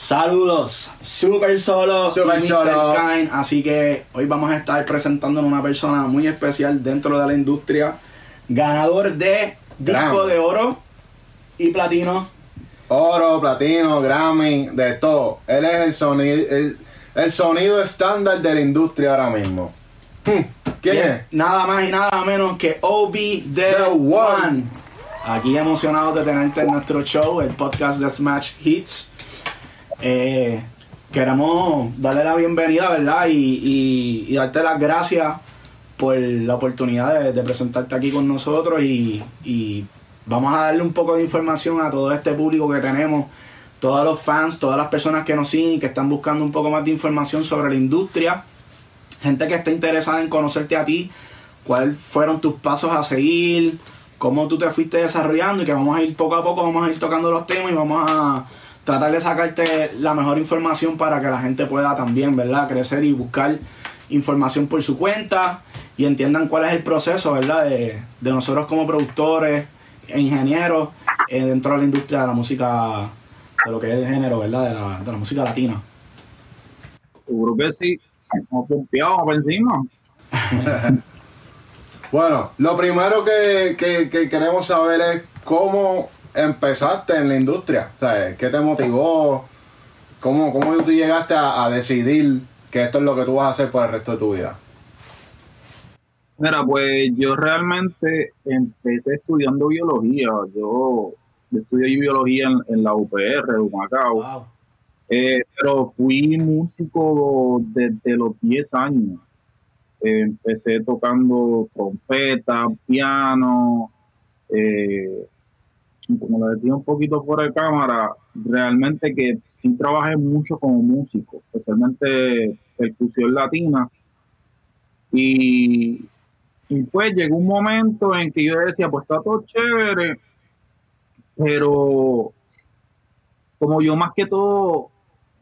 Saludos, super solo, Super solo. Así que hoy vamos a estar presentando a una persona muy especial dentro de la industria, ganador de disco Grammy. de oro y platino. Oro, platino, Grammy, de todo. Él es el sonido, el, el sonido estándar de la industria ahora mismo. Hmm, ¿Quién es? Nada más y nada menos que OB The, The One. One. Aquí emocionados de tenerte en nuestro show, el podcast de Smash Hits. Eh, queremos darle la bienvenida, ¿verdad? Y, y- y darte las gracias por la oportunidad de, presentarte aquí con nosotros y, y vamos a darle un poco de información a todo este público que tenemos, todos los fans, todas las personas que nos siguen y que están buscando un poco más de información sobre la industria, gente que está interesada en conocerte a ti, cuáles fueron tus pasos a seguir, cómo tú te fuiste desarrollando y que vamos a ir poco a poco, vamos a ir tocando los temas y vamos a tratar de sacarte la mejor información para que la gente pueda también, ¿verdad? Crecer y buscar información por su cuenta y entiendan cuál es el proceso, ¿verdad? De, de nosotros como productores e ingenieros eh, dentro de la industria de la música, de lo que es el género, ¿verdad? De la, de la música latina. Seguro que sí. Pompeados para encima. Bueno, lo primero que, que- que queremos saber es cómo empezaste en la industria. ¿Sabes? ¿Qué te motivó? ¿Cómo, cómo tú llegaste a, a decidir que esto es lo que tú vas a hacer por el resto de tu vida? Mira, pues yo realmente empecé estudiando biología. Yo, yo estudié biología en, en la UPR de Humacao. Wow. Eh, pero fui músico desde los 10 años. Eh, empecé tocando trompeta, piano, eh, como le decía un poquito fuera de cámara, realmente que sí trabajé mucho como músico, especialmente percusión latina. Y, pues llegó un momento en que yo decía, pues está todo chévere, pero como yo más que todo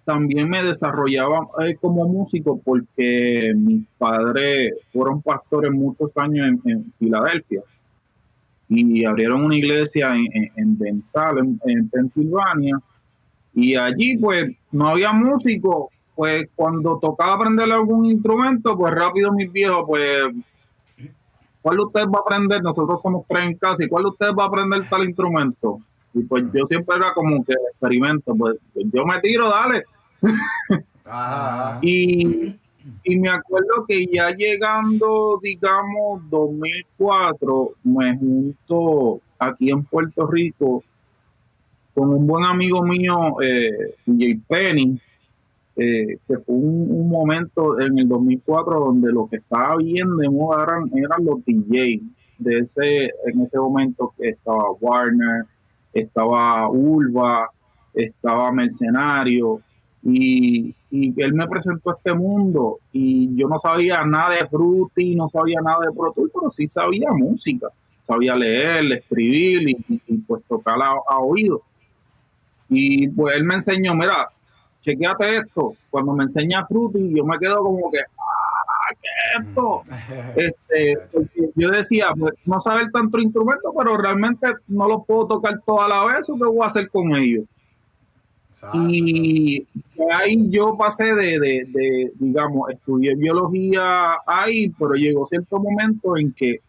también me desarrollaba eh, como músico porque mis padres fueron pastores muchos años en Filadelfia y abrieron una iglesia en, en, en Bensal, en, en Pensilvania, y allí pues no había músico, pues cuando tocaba aprender algún instrumento, pues rápido mis viejos, pues ¿cuál de ustedes va a aprender? Nosotros somos tres en casa, ¿y cuál de ustedes va a aprender tal instrumento? Y pues yo siempre era como que experimento, pues, yo me tiro, dale. Y, y me acuerdo que ya llegando, digamos, 2004, me junto aquí en Puerto Rico con un buen amigo mío, eh, J. Penny, eh, que fue un, momento en el 2004 donde lo que estaba bien de moda eran, los DJ. De ese, en ese momento estaba Warner, estaba Ulva, estaba Mercenario, y, y él me presentó este mundo y yo no sabía nada de Fruity, no sabía nada de Pro Tools, pero sí sabía música, sabía leer, escribir y, pues tocar a, a oído. Y pues él me enseñó, mira, chequeate esto. Cuando me enseña Fruity, yo me quedo como que, ah, ¿qué es esto? Este, porque yo decía, pues, no saber tanto instrumento, pero realmente no los puedo tocar toda la vez, ¿o qué voy a hacer con ellos? Y ahí yo pasé de, de, de, digamos, estudié biología ahí, pero llegó cierto momento en que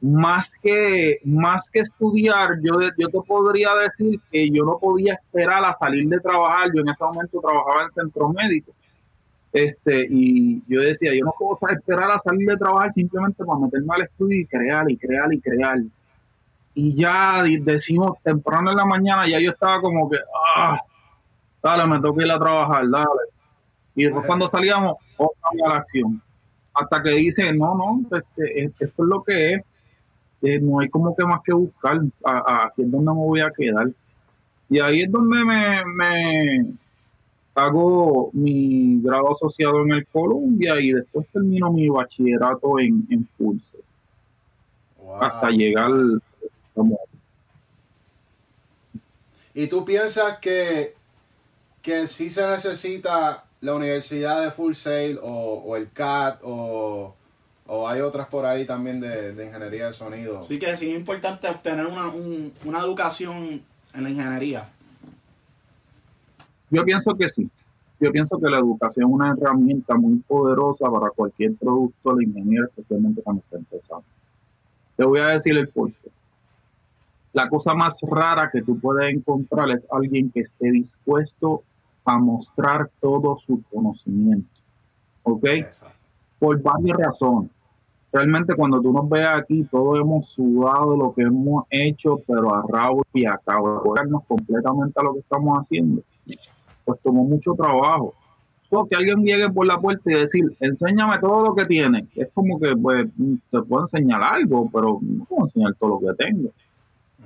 más que, más que estudiar, yo, yo te podría decir que yo no podía esperar a salir de trabajar. Yo en ese momento trabajaba en centro médico. Este, y yo decía, yo no puedo esperar a salir de trabajar simplemente para meterme al estudio y crear y crear y crear. Y ya decimos temprano en la mañana, ya yo estaba como que, ah, dale, me tengo que ir a trabajar, dale. Y después cuando salíamos, otra a la acción. Hasta que dice, no, no, este, es- esto es lo que es. Eh, no hay como que más que buscar, a- a- aquí es donde me voy a quedar. Y ahí es donde me, me hago mi grado asociado en el Columbia y después termino mi bachillerato en, en Pulse, Wow. hasta llegar como ¿Y tú piensas que, que sí se necesita la Universidad de Full Sail o, o el CAT o, o hay otras por ahí también de, de ingeniería de sonido? Así que sí es importante obtener una, un- una educación en la ingeniería. Yo pienso que sí. Yo pienso que la educación es una herramienta muy poderosa para cualquier producto de ingeniero, especialmente cuando está empezando. Te voy a decir el porqué. La cosa más rara que tú puedes encontrar es alguien que esté dispuesto a mostrar todo su conocimiento. ¿Ok? Por varias razones. Realmente cuando tú nos ves aquí, todos hemos sudado lo que hemos hecho, pero a rabo y a cabo, completamente a lo que estamos haciendo, pues tomó mucho trabajo. So, que alguien llegue por la puerta y decir, enséñame todo lo que tiene. Es como que, pues, te puedo enseñar algo, pero no puedo enseñar todo lo que tengo.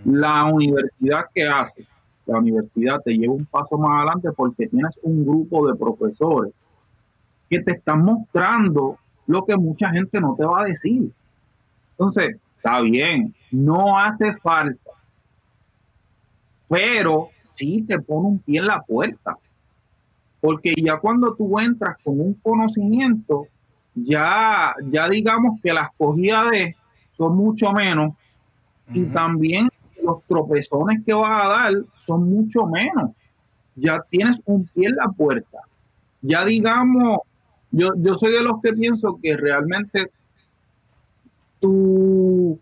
La universidad que hace, la universidad te lleva un paso más adelante porque tienes un grupo de profesores que te están mostrando lo que mucha gente no te va a decir. Entonces, está bien, no hace falta, pero sí te pone un pie en la puerta. Porque ya cuando tú entras con un conocimiento, ya, ya digamos que las cogidas de son mucho menos y también los tropezones que vas a dar son mucho menos. Ya tienes un pie en la puerta. Ya digamos, yo, yo soy de los que pienso que realmente tu,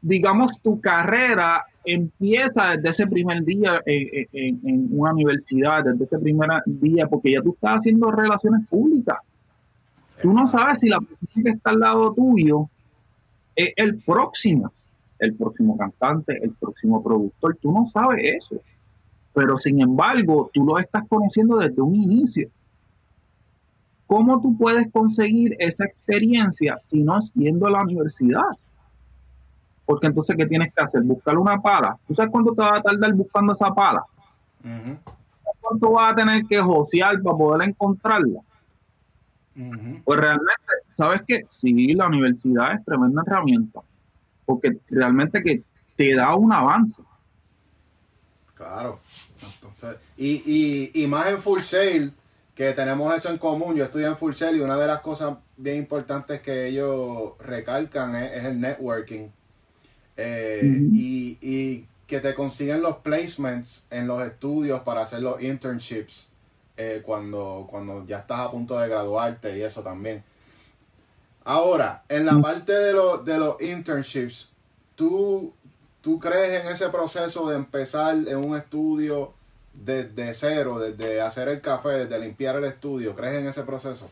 digamos, tu carrera empieza desde ese primer día en, una universidad, desde ese primer día, porque ya tú estás haciendo relaciones públicas. Tú no sabes si la persona que está al lado tuyo es el próximo el próximo cantante, el próximo productor. Tú no sabes eso. Pero sin embargo, tú lo estás conociendo desde un inicio. ¿Cómo tú puedes conseguir esa experiencia si no es yendo a la universidad? Porque entonces, ¿qué tienes que hacer? Buscar una pala. ¿Tú sabes cuánto te va a tardar buscando esa pala? ¿Cuánto vas a tener que josear para poder encontrarla? Pues realmente, ¿sabes qué? Sí, la universidad es tremenda herramienta porque realmente que te da un avance. Claro. y, y, más en Full Sail, que tenemos eso en común. Yo estudié en Full Sail y una de las cosas bien importantes que ellos recalcan es, el networking. Eh, y, y, que te consiguen los placements en los estudios para hacer los internships eh, cuando, cuando ya estás a punto de graduarte y eso también. Ahora, en la parte de, de los internships, ¿tú, ¿tú crees en ese proceso de empezar en un estudio desde cero, desde hacer el café, desde limpiar el estudio? ¿Crees en ese proceso?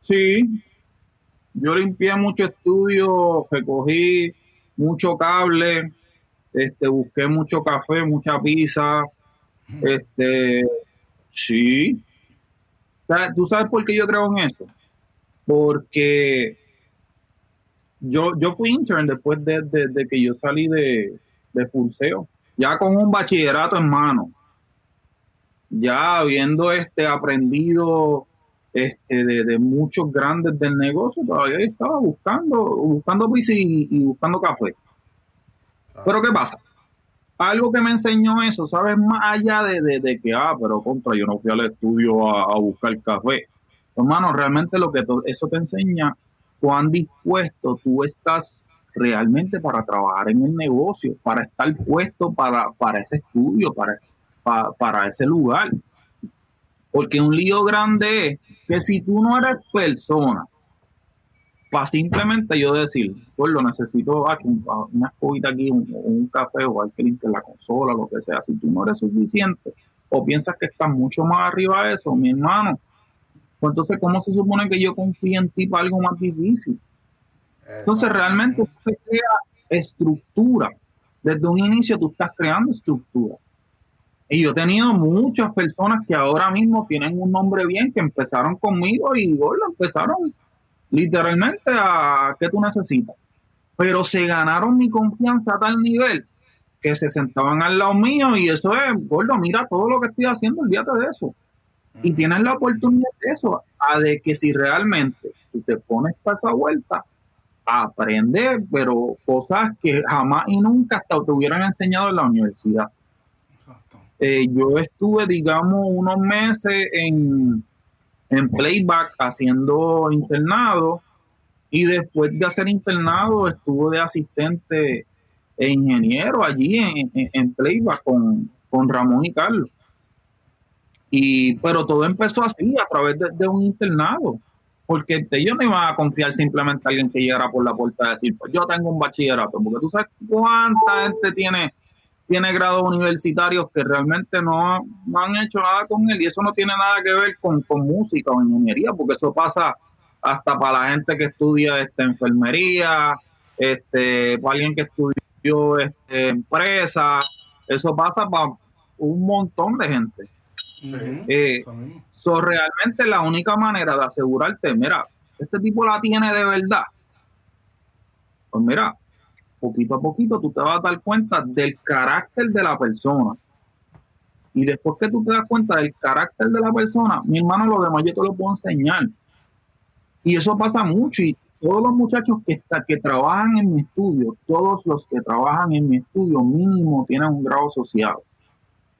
Sí, yo limpié mucho estudio, recogí mucho cable, este, busqué mucho café, mucha pizza, este, sí. ¿Tú sabes por qué yo creo en eso? Porque yo, yo fui intern después de, que yo salí de, de Pulseo, ya con un bachillerato en mano, ya habiendo este, aprendido este, de, muchos grandes del negocio, todavía estaba buscando, buscando y, y buscando café. Pero ¿qué pasa? Algo que me enseñó eso, ¿sabes? Más allá de, que, ah, pero contra, yo no fui al estudio a buscar café Hermano, realmente lo que eso te enseña cuán dispuesto tú estás realmente para trabajar en el negocio, para estar puesto para, para ese estudio, para, para, ese lugar. Porque un lío grande es que si tú no eres persona, para simplemente yo decir, pues lo necesito aquí, una escobita aquí, un, café o alguien que la consola, lo que sea, si tú no eres suficiente o piensas que estás mucho más arriba de eso, mi hermano, pues entonces, ¿cómo se supone que yo confíe en ti para algo más difícil? Entonces, realmente se crea estructura. Desde un inicio tú estás creando estructura. Y yo he tenido muchas personas que ahora mismo tienen un nombre bien, que empezaron conmigo y lo empezaron literalmente a ¿qué tú necesitas? Pero se ganaron mi confianza a tal nivel que se sentaban al lado mío y eso es, gordo, mira todo lo que estoy haciendo, olvídate de eso. Y tienes la oportunidad de eso, a de que si realmente tú te pones para esa vuelta, aprender, pero cosas que jamás y nunca hasta te hubieran enseñado en la universidad. Eh, yo estuve, digamos, unos meses en, en playback haciendo internado y después de hacer internado estuve de asistente e ingeniero allí en, en, playback con, con Ramón y Carlos. Y, pero todo empezó así, a través de, un internado. Porque ellos no iban a confiar simplemente a alguien que llegara por la puerta y decir, pues yo tengo un bachillerato. Porque tú sabes cuánta gente tiene, tiene grados universitarios que realmente no, han hecho nada con él. Y eso no tiene nada que ver con, con música o ingeniería, porque eso pasa hasta para la gente que estudia esta enfermería, este, para alguien que estudió este, empresa, eso pasa para un montón de gente. Eh, realmente la única manera de asegurarte, mira, este tipo la tiene de verdad. Pues mira, poquito a poquito tú te vas a dar cuenta del carácter de la persona. Y después que tú te das cuenta del carácter de la persona, mi hermano, lo demás yo te lo puedo enseñar. Y eso pasa mucho. Y todos los muchachos que, está, que trabajan en mi estudio, todos los que trabajan en mi estudio, mínimo tienen un grado asociado.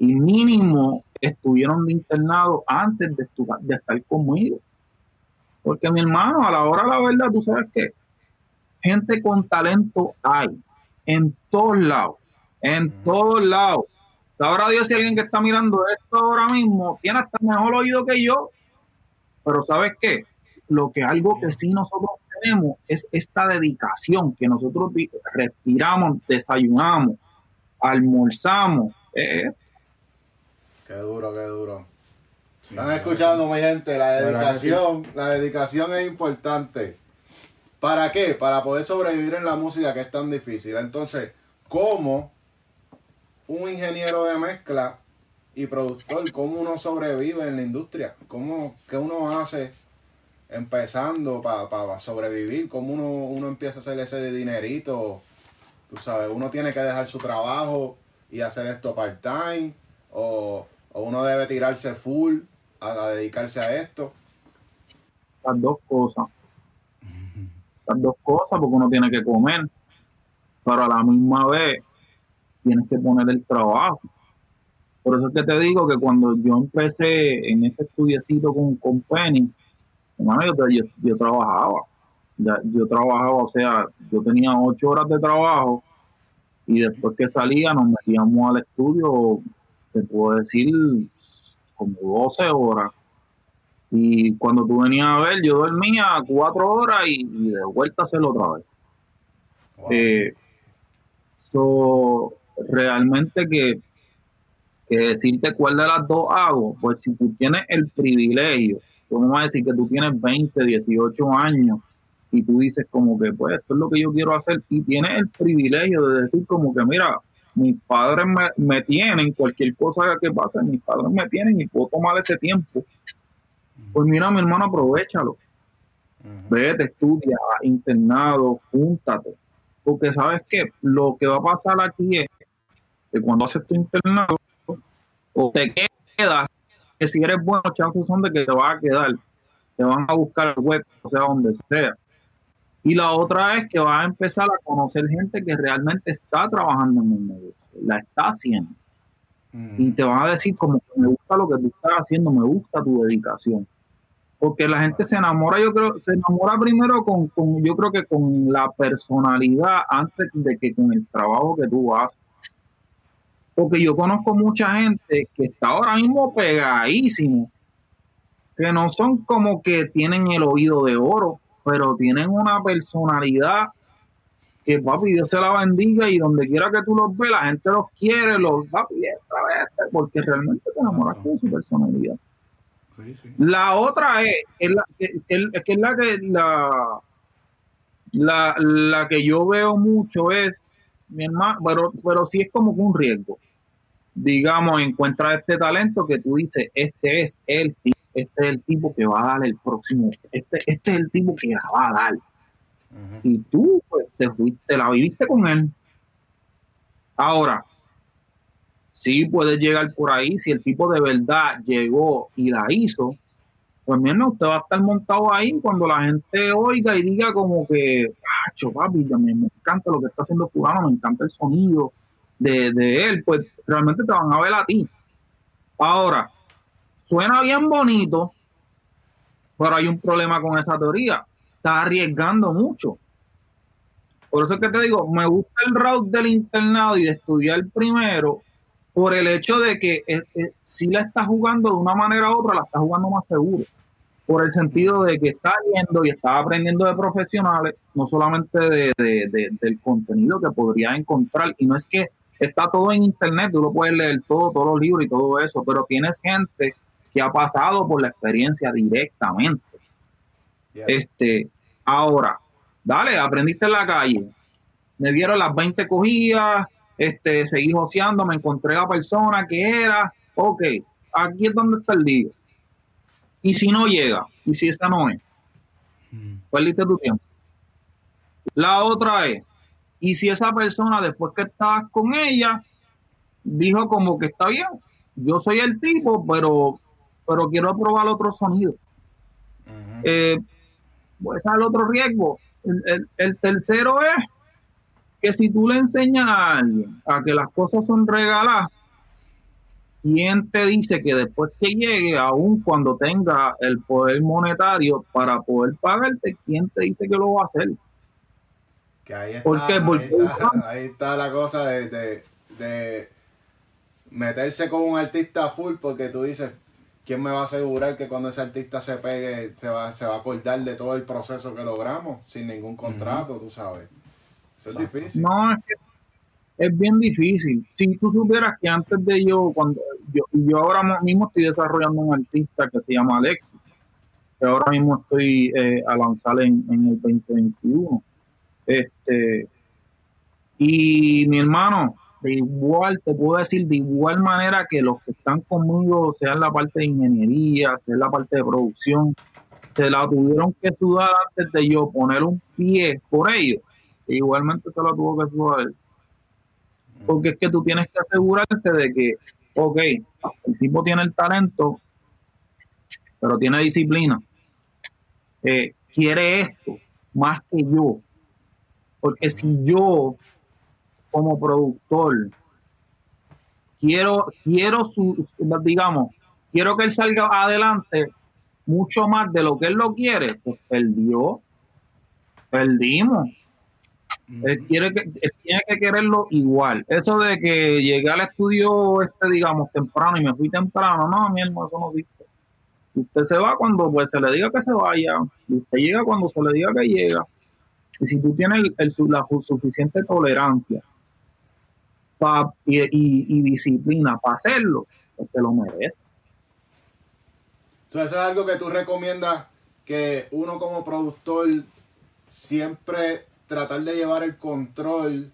Y mínimo estuvieron de internado antes de, de estar conmigo. Porque mi hermano, a la hora de la verdad, tú sabes que gente con talento hay en todos lados, en todos lados. Sabrá Dios si alguien que está mirando esto ahora mismo tiene hasta mejor oído que yo, pero ¿sabes qué? Lo que algo que sí nosotros tenemos es esta dedicación que nosotros respiramos, desayunamos, almorzamos. Eh, qué duro, qué duro. Están escuchando, mi gente, la dedicación, la dedicación es importante. ¿Para qué? Para poder sobrevivir en la música que es tan difícil. Entonces, ¿cómo un ingeniero de mezcla y productor, cómo uno sobrevive en la industria? ¿Cómo, ¿Qué uno hace empezando para sobrevivir, cómo uno, uno empieza a hacer ese dinerito, tú sabes, uno tiene que dejar su trabajo y hacer esto part-time, o, uno debe tirarse full a, dedicarse a esto. Las dos cosas. Las dos cosas, porque uno tiene que comer, pero a la misma vez tienes que poner el trabajo. Por eso es que te digo que cuando yo empecé en ese estudiecito con, con Penny, yo, trabajaba. yo trabajaba, o sea, yo tenía ocho horas de trabajo y después que salía nos metíamos al estudio, te puedo decir, como 12 horas. Y cuando tú venías a ver, yo dormía cuatro horas y, de vuelta a hacerlo otra vez. Eh, realmente que, que decirte cuál de las dos hago, pues si tú tienes el privilegio vamos a decir que tú tienes 20, 18 años y tú dices como que pues esto es lo que yo quiero hacer y tienes el privilegio de decir como que mira, mis padres me, tienen, cualquier cosa que pase, mis padres me tienen y puedo tomar ese tiempo. Pues mira, mi hermano, aprovechalo. Vete, estudia, internado, júntate. Porque sabes que lo que va a pasar aquí es que cuando haces tu internado, o te quedas que si eres bueno, chances son de que te vas a quedar. Te van a buscar el web, o sea, donde sea. Y la otra es que vas a empezar a conocer gente que realmente está trabajando en el negocio, la está haciendo. Y mm. te van a decir como que me gusta lo que tú estás haciendo, me gusta tu dedicación. Porque la gente se enamora, yo creo, se enamora primero con, con, yo creo que con la personalidad antes de que con el trabajo que tú haces. Porque yo conozco mucha gente que está ahora mismo pegadísimo, que no son como que tienen el oído de oro, pero tienen una personalidad que papi Dios se la bendiga y donde quiera que tú los veas, la gente los quiere, los va a porque realmente te enamoras con su personalidad. La otra es, es la, que, es la que la, la, la que yo veo mucho es mi hermano, pero, pero sí es como un riesgo. Digamos, encuentra este talento que tú dices, este es el tipo, este es el tipo que va a dar el próximo, este, este es el tipo que la va a dar. Y tú, pues, te fuiste, la viviste con él. Ahora, sí puedes llegar por ahí, si el tipo de verdad llegó y la hizo, pues mira, usted va a estar montado ahí cuando la gente oiga y diga como que, ah, papi, me, me encanta lo que está haciendo fulano, me encanta el sonido de, de él, pues realmente te van a ver a ti. Ahora, suena bien bonito, pero hay un problema con esa teoría. Está arriesgando mucho. Por eso es que te digo, me gusta el route del internado y de estudiar primero, por el hecho de que eh, eh, si la está jugando de una manera u otra, la está jugando más seguro. Por el sentido de que está viendo y está aprendiendo de profesionales, no solamente de, del contenido que podría encontrar. Y no es que está todo en internet, tú lo puedes leer todo, todos los libros y todo eso, pero tienes gente que ha pasado por la experiencia directamente. Este, ahora, dale, aprendiste en la calle, me dieron las 20 cogidas, este, seguí joseando, me encontré la persona que era, ok, aquí es donde está el día. Y si no llega, y si esta no es, perdiste tu tiempo. La otra es, y si esa persona después que estás con ella, dijo como que está bien, yo soy el tipo, pero, pero quiero probar otro sonido. Eh, pues al otro riesgo. el tercero es que si tú le enseñas a alguien a que las cosas son regaladas, ¿quién te dice que después que llegue, aún cuando tenga el poder monetario para poder pagarte, quién te dice que lo va a hacer? Que ahí está, Porque ahí, está la cosa de, de, meterse con un artista full porque tú dices, ¿quién me va a asegurar que cuando ese artista se pegue se va, se va a acordar de todo el proceso que logramos sin ningún contrato, tú sabes? es difícil. No, es que es bien difícil. Si tú supieras que antes de yo, cuando yo, yo ahora mismo estoy desarrollando un artista que se llama Alexis, que ahora mismo estoy eh, a lanzar en, en, el 2021. Este, y mi hermano, de igual, te puedo decir, de igual manera que los que están conmigo, sea en la parte de ingeniería, sea en la parte de producción, se la tuvieron que sudar antes de yo poner un pie por ellos igualmente se lo tuvo que él. Porque es que tú tienes que asegurarte de que, ok, el tipo tiene el talento, pero tiene disciplina. Eh, quiere esto más que yo. Porque si yo, como productor, quiero, quiero su, digamos, quiero que él salga adelante mucho más de lo que él lo quiere, pues perdió, perdimos. Él, quiere que, tiene que quererlo igual. Eso de que llegué al estudio, este, digamos, temprano y me fui temprano, no, mi hermano, eso no existe. Usted se va cuando pues, se le diga que se vaya, y usted llega cuando se le diga que llega. Y si tú tienes el, la suficiente tolerancia y, disciplina para hacerlo, te lo merece. eso es algo que tú recomiendas que uno como productor siempre tratar de llevar el control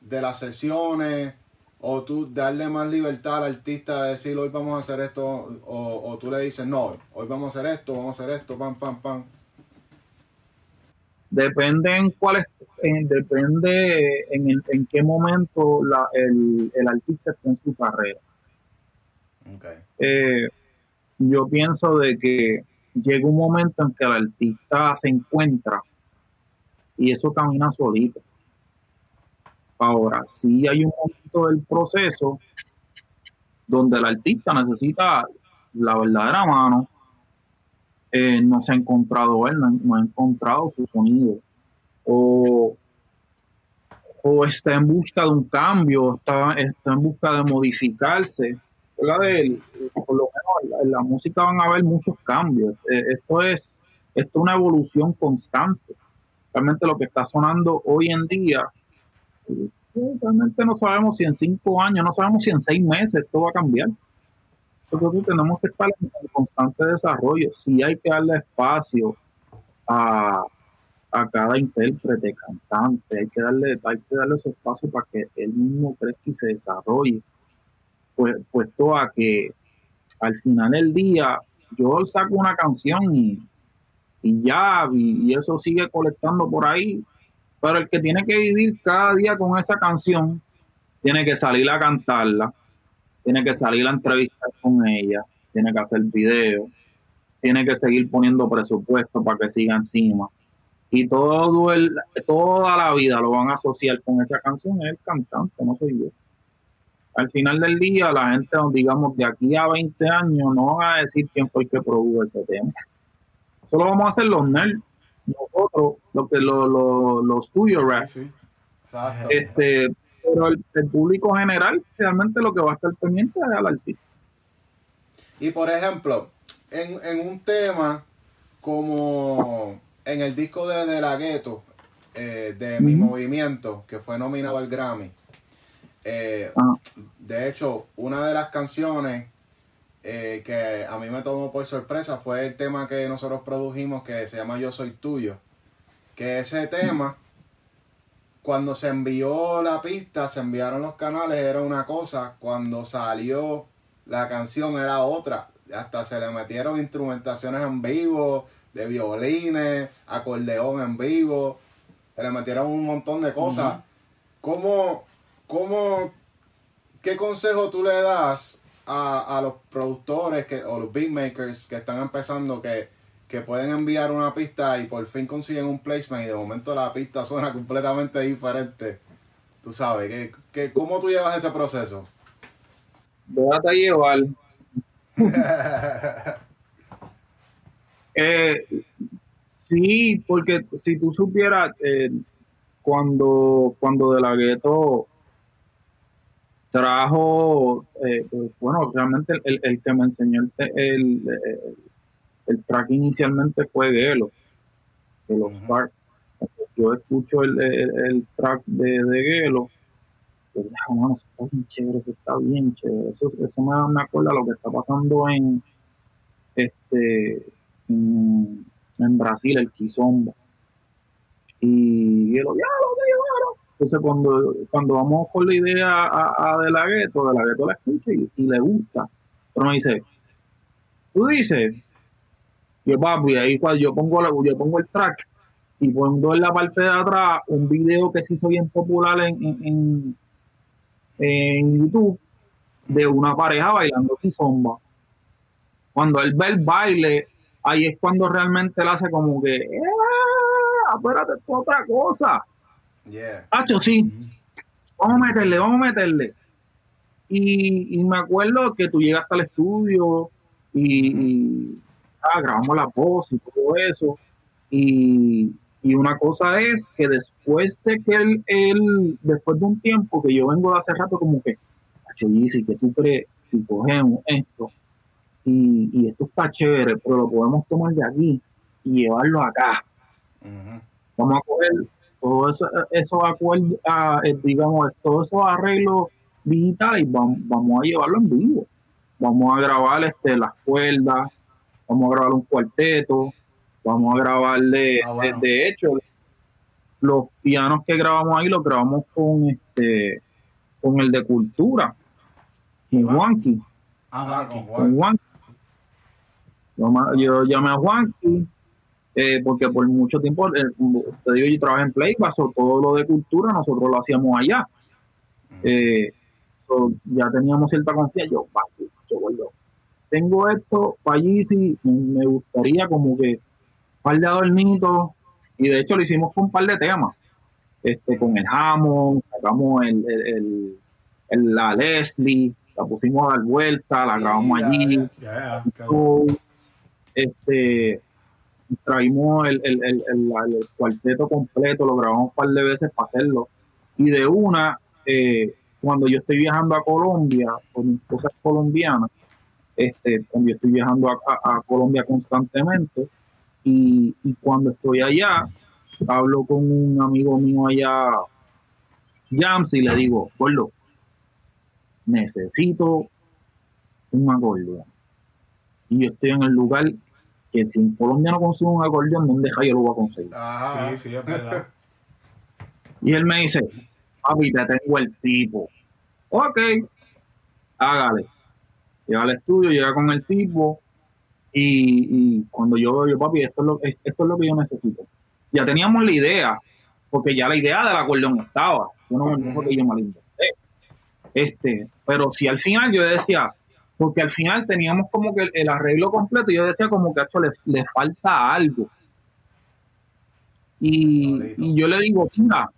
de las sesiones o tú darle más libertad al artista de decir hoy vamos a hacer esto o, tú le dices no, hoy vamos a hacer esto, vamos a hacer esto, pam, pam, pam. Depende en cuál es, depende en, en qué momento la, el, el, artista está en su carrera. Eh, yo pienso de que llega un momento en que el artista se encuentra y eso camina solito. Ahora, si hay un momento del proceso donde el artista necesita la verdadera mano, eh, no se ha encontrado él, no, ha encontrado su sonido, o, o, está en busca de un cambio, está, está en busca de modificarse. por lo menos en la, música van a haber muchos cambios. Eh, esto es esto es una evolución constante realmente lo que está sonando hoy en día, eh, realmente no sabemos si en cinco años, no sabemos si en seis meses esto va a cambiar. Entonces tenemos que estar en constante desarrollo. Si hay que darle espacio a, cada intérprete, cantante, hay que darle, hay que darle su espacio para que él mismo crezca y se desarrolle. Pues, puesto a que al final del día yo saco una canción y ya, y, eso sigue colectando por ahí. Pero el que tiene que vivir cada día con esa canción, tiene que salir a cantarla, tiene que salir a entrevistar con ella, tiene que hacer video, tiene que seguir poniendo presupuesto para que siga encima. Y todo el, toda la vida lo van a asociar con esa canción, es el cantante, no soy yo. Al final del día, la gente, digamos, de aquí a 20 años, no van a decir quién fue el que produjo ese tema solo vamos a hacer los nerds, nosotros, lo que los, los, los studio raps. Este, pero el, público general realmente lo que va a estar pendiente es al artista. Y por ejemplo, en, un tema como en el disco de, de La Gueto, eh, de Mi Movimiento, que fue nominado al Grammy, eh, ah. de hecho, una de las canciones eh, que a mí me tomó por sorpresa fue el tema que nosotros produjimos que se llama Yo Soy Tuyo. Que ese tema, cuando se envió la pista, se enviaron los canales, era una cosa, cuando salió la canción era otra. Hasta se le metieron instrumentaciones en vivo, de violines, acordeón en vivo, se le metieron un montón de cosas. ¿Cómo, cómo, qué consejo tú le das a, los productores que, o los beatmakers que están empezando que, pueden enviar una pista y por fin consiguen un placement y de momento la pista suena completamente diferente. Tú sabes, que, que, ¿cómo tú llevas ese proceso? Déjate llevar. eh, sí, porque si tú supieras, eh, cuando, cuando De La Gueto trajo, eh, pues, bueno, realmente el, el, que me enseñó el, el, track inicialmente fue Gelo, de los Yo escucho el, track de, de Gelo, y dije, bueno, eso está bien chévere, eso está bien chévere. Eso, eso me, me acuerda lo que está pasando en, este, en, en Brasil, el Kizomba. Y Gelo, ya lo llevaron entonces, cuando, cuando vamos con la idea a, De La Gueto, De La Gueto la escucha y, le gusta. Pero me dice, tú dices, yo papi, ahí cuando yo pongo, yo pongo el track y pongo en la parte de atrás un video que se hizo bien popular en, en, YouTube de una pareja bailando kizomba. Cuando él ve el baile, ahí es cuando realmente él hace como que, ¡Ah! espérate, es otra cosa. Yeah. sí. Vamos a meterle, vamos a meterle. Y, me acuerdo que tú llegaste al estudio y, ah, grabamos la voz y todo eso. Y, una cosa es que después de que él, después de un tiempo que yo vengo de hace rato, como que, y que tú crees, si cogemos esto y, esto está chévere, pero lo podemos tomar de aquí y llevarlo acá. Vamos a coger todo eso, eso acuerdo, eh, digamos, todos esos arreglos digitales vamos, vamos a llevarlo en vivo. Vamos a grabar este, las cuerdas, vamos a grabar un cuarteto, vamos a grabarle, ah, de, hecho, los pianos que grabamos ahí los grabamos con este con el de cultura, con Juanqui. Ah, con Juanqui. Yo, llamé a Juanqui eh, porque por mucho tiempo, eh, te digo, yo trabajé en Play, pasó todo lo de cultura, nosotros lo hacíamos allá. Eh, ya teníamos cierta confianza. Yo, yo, tengo esto para sí, me gustaría como que un par de adornitos, y de hecho lo hicimos con un par de temas. Este, con el Hammond, sacamos el, el, la Leslie, la pusimos a dar vuelta, la grabamos allí. este traímos el, el, el, el, cuarteto completo, lo grabamos un par de veces para hacerlo. Y de una, eh, cuando yo estoy viajando a Colombia, con mis cosas colombianas, este, cuando yo estoy viajando a, Colombia constantemente, y, y, cuando estoy allá, hablo con un amigo mío allá, Jams, y le digo, gordo, necesito un acordeón. Y yo estoy en el lugar que si en Colombia no consigo un acordeón, ¿dónde yo lo voy a conseguir? sí, sí, es verdad. y él me dice, papi, te tengo el tipo. Ok, hágale. Llega al estudio, llega con el tipo y, cuando yo veo, yo, papi, esto es, lo, esto es lo que yo necesito. Ya teníamos la idea, porque ya la idea del acordeón estaba. Yo no me que yo me Este, pero si al final yo decía, porque al final teníamos como que el, arreglo completo y yo decía como que le, le falta algo. Y, yo le digo, tira,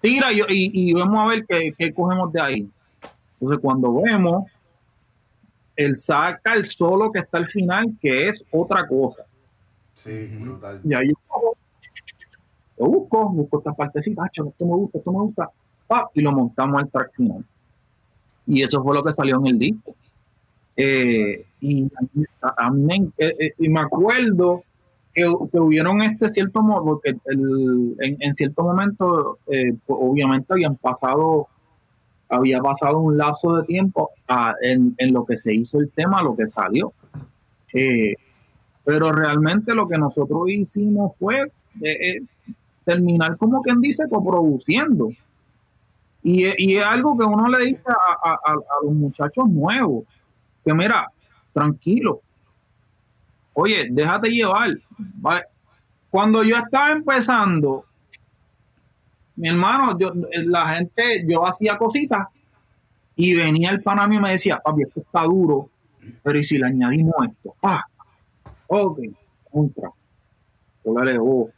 tira y, y, vemos a ver qué, cogemos de ahí. Entonces cuando vemos, él saca el solo que está al final, que es otra cosa. Sí, brutal. Y ahí yo, busco, busco esta partecita, esto me gusta, esto me gusta. y lo montamos al track final. Y eso fue lo que salió en el disco. Eh, y a, mí, eh, eh, y me acuerdo que, que, hubieron este cierto modo, porque el, en, cierto momento, pues, obviamente habían pasado, había pasado un lapso de tiempo en, en, lo que se hizo el tema, lo que salió. pero realmente lo que nosotros hicimos fue terminar como quien dice coproduciendo. Y, y es algo que uno le dice a, a, los muchachos nuevos, que mira, tranquilo, oye, déjate llevar. Cuando yo estaba empezando, mi hermano, yo, la gente, yo hacía cositas y venía el pan a mí y me decía, papi, esto está duro, pero ¿y si le añadimos esto? Ah, ok, contra. Oh,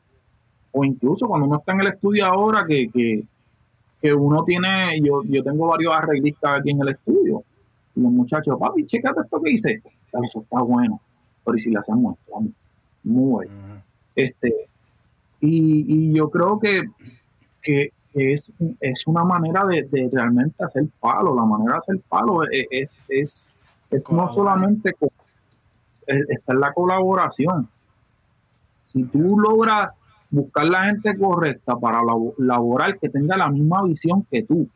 o incluso cuando uno está en el estudio ahora, que, que, que uno tiene, yo, yo tengo varios arreglistas aquí en el estudio, y los muchachos, papi, checate esto que hice, eso está bueno, pero si le hacemos esto, muy este y, y, yo creo que, que es, es una manera de, de, realmente hacer palo, la manera de hacer palo es, es, es, es no solamente está en la colaboración. Si tú logras buscar la gente correcta para laborar que tenga la misma visión que tú.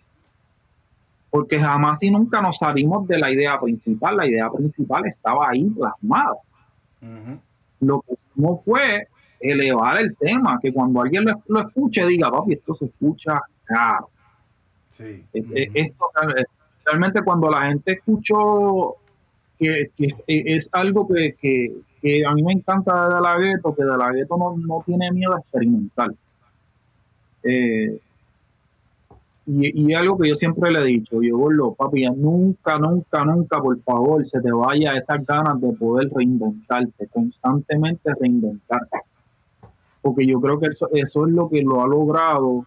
Porque jamás y nunca nos salimos de la idea principal. La idea principal estaba ahí plasmada. Lo que hicimos fue elevar el tema, que cuando alguien lo, escuche diga, papi, esto se escucha claro. Sí. esto, realmente cuando la gente escuchó que, es, algo que, que a mí me encanta de la gueto, que de la gueto no, no tiene miedo a experimentar. Eh, y, y, algo que yo siempre le he dicho, yo lo papi, nunca, nunca, nunca, por favor, se te vaya esas ganas de poder reinventarte, constantemente reinventarte. Porque yo creo que eso, eso es lo que lo ha logrado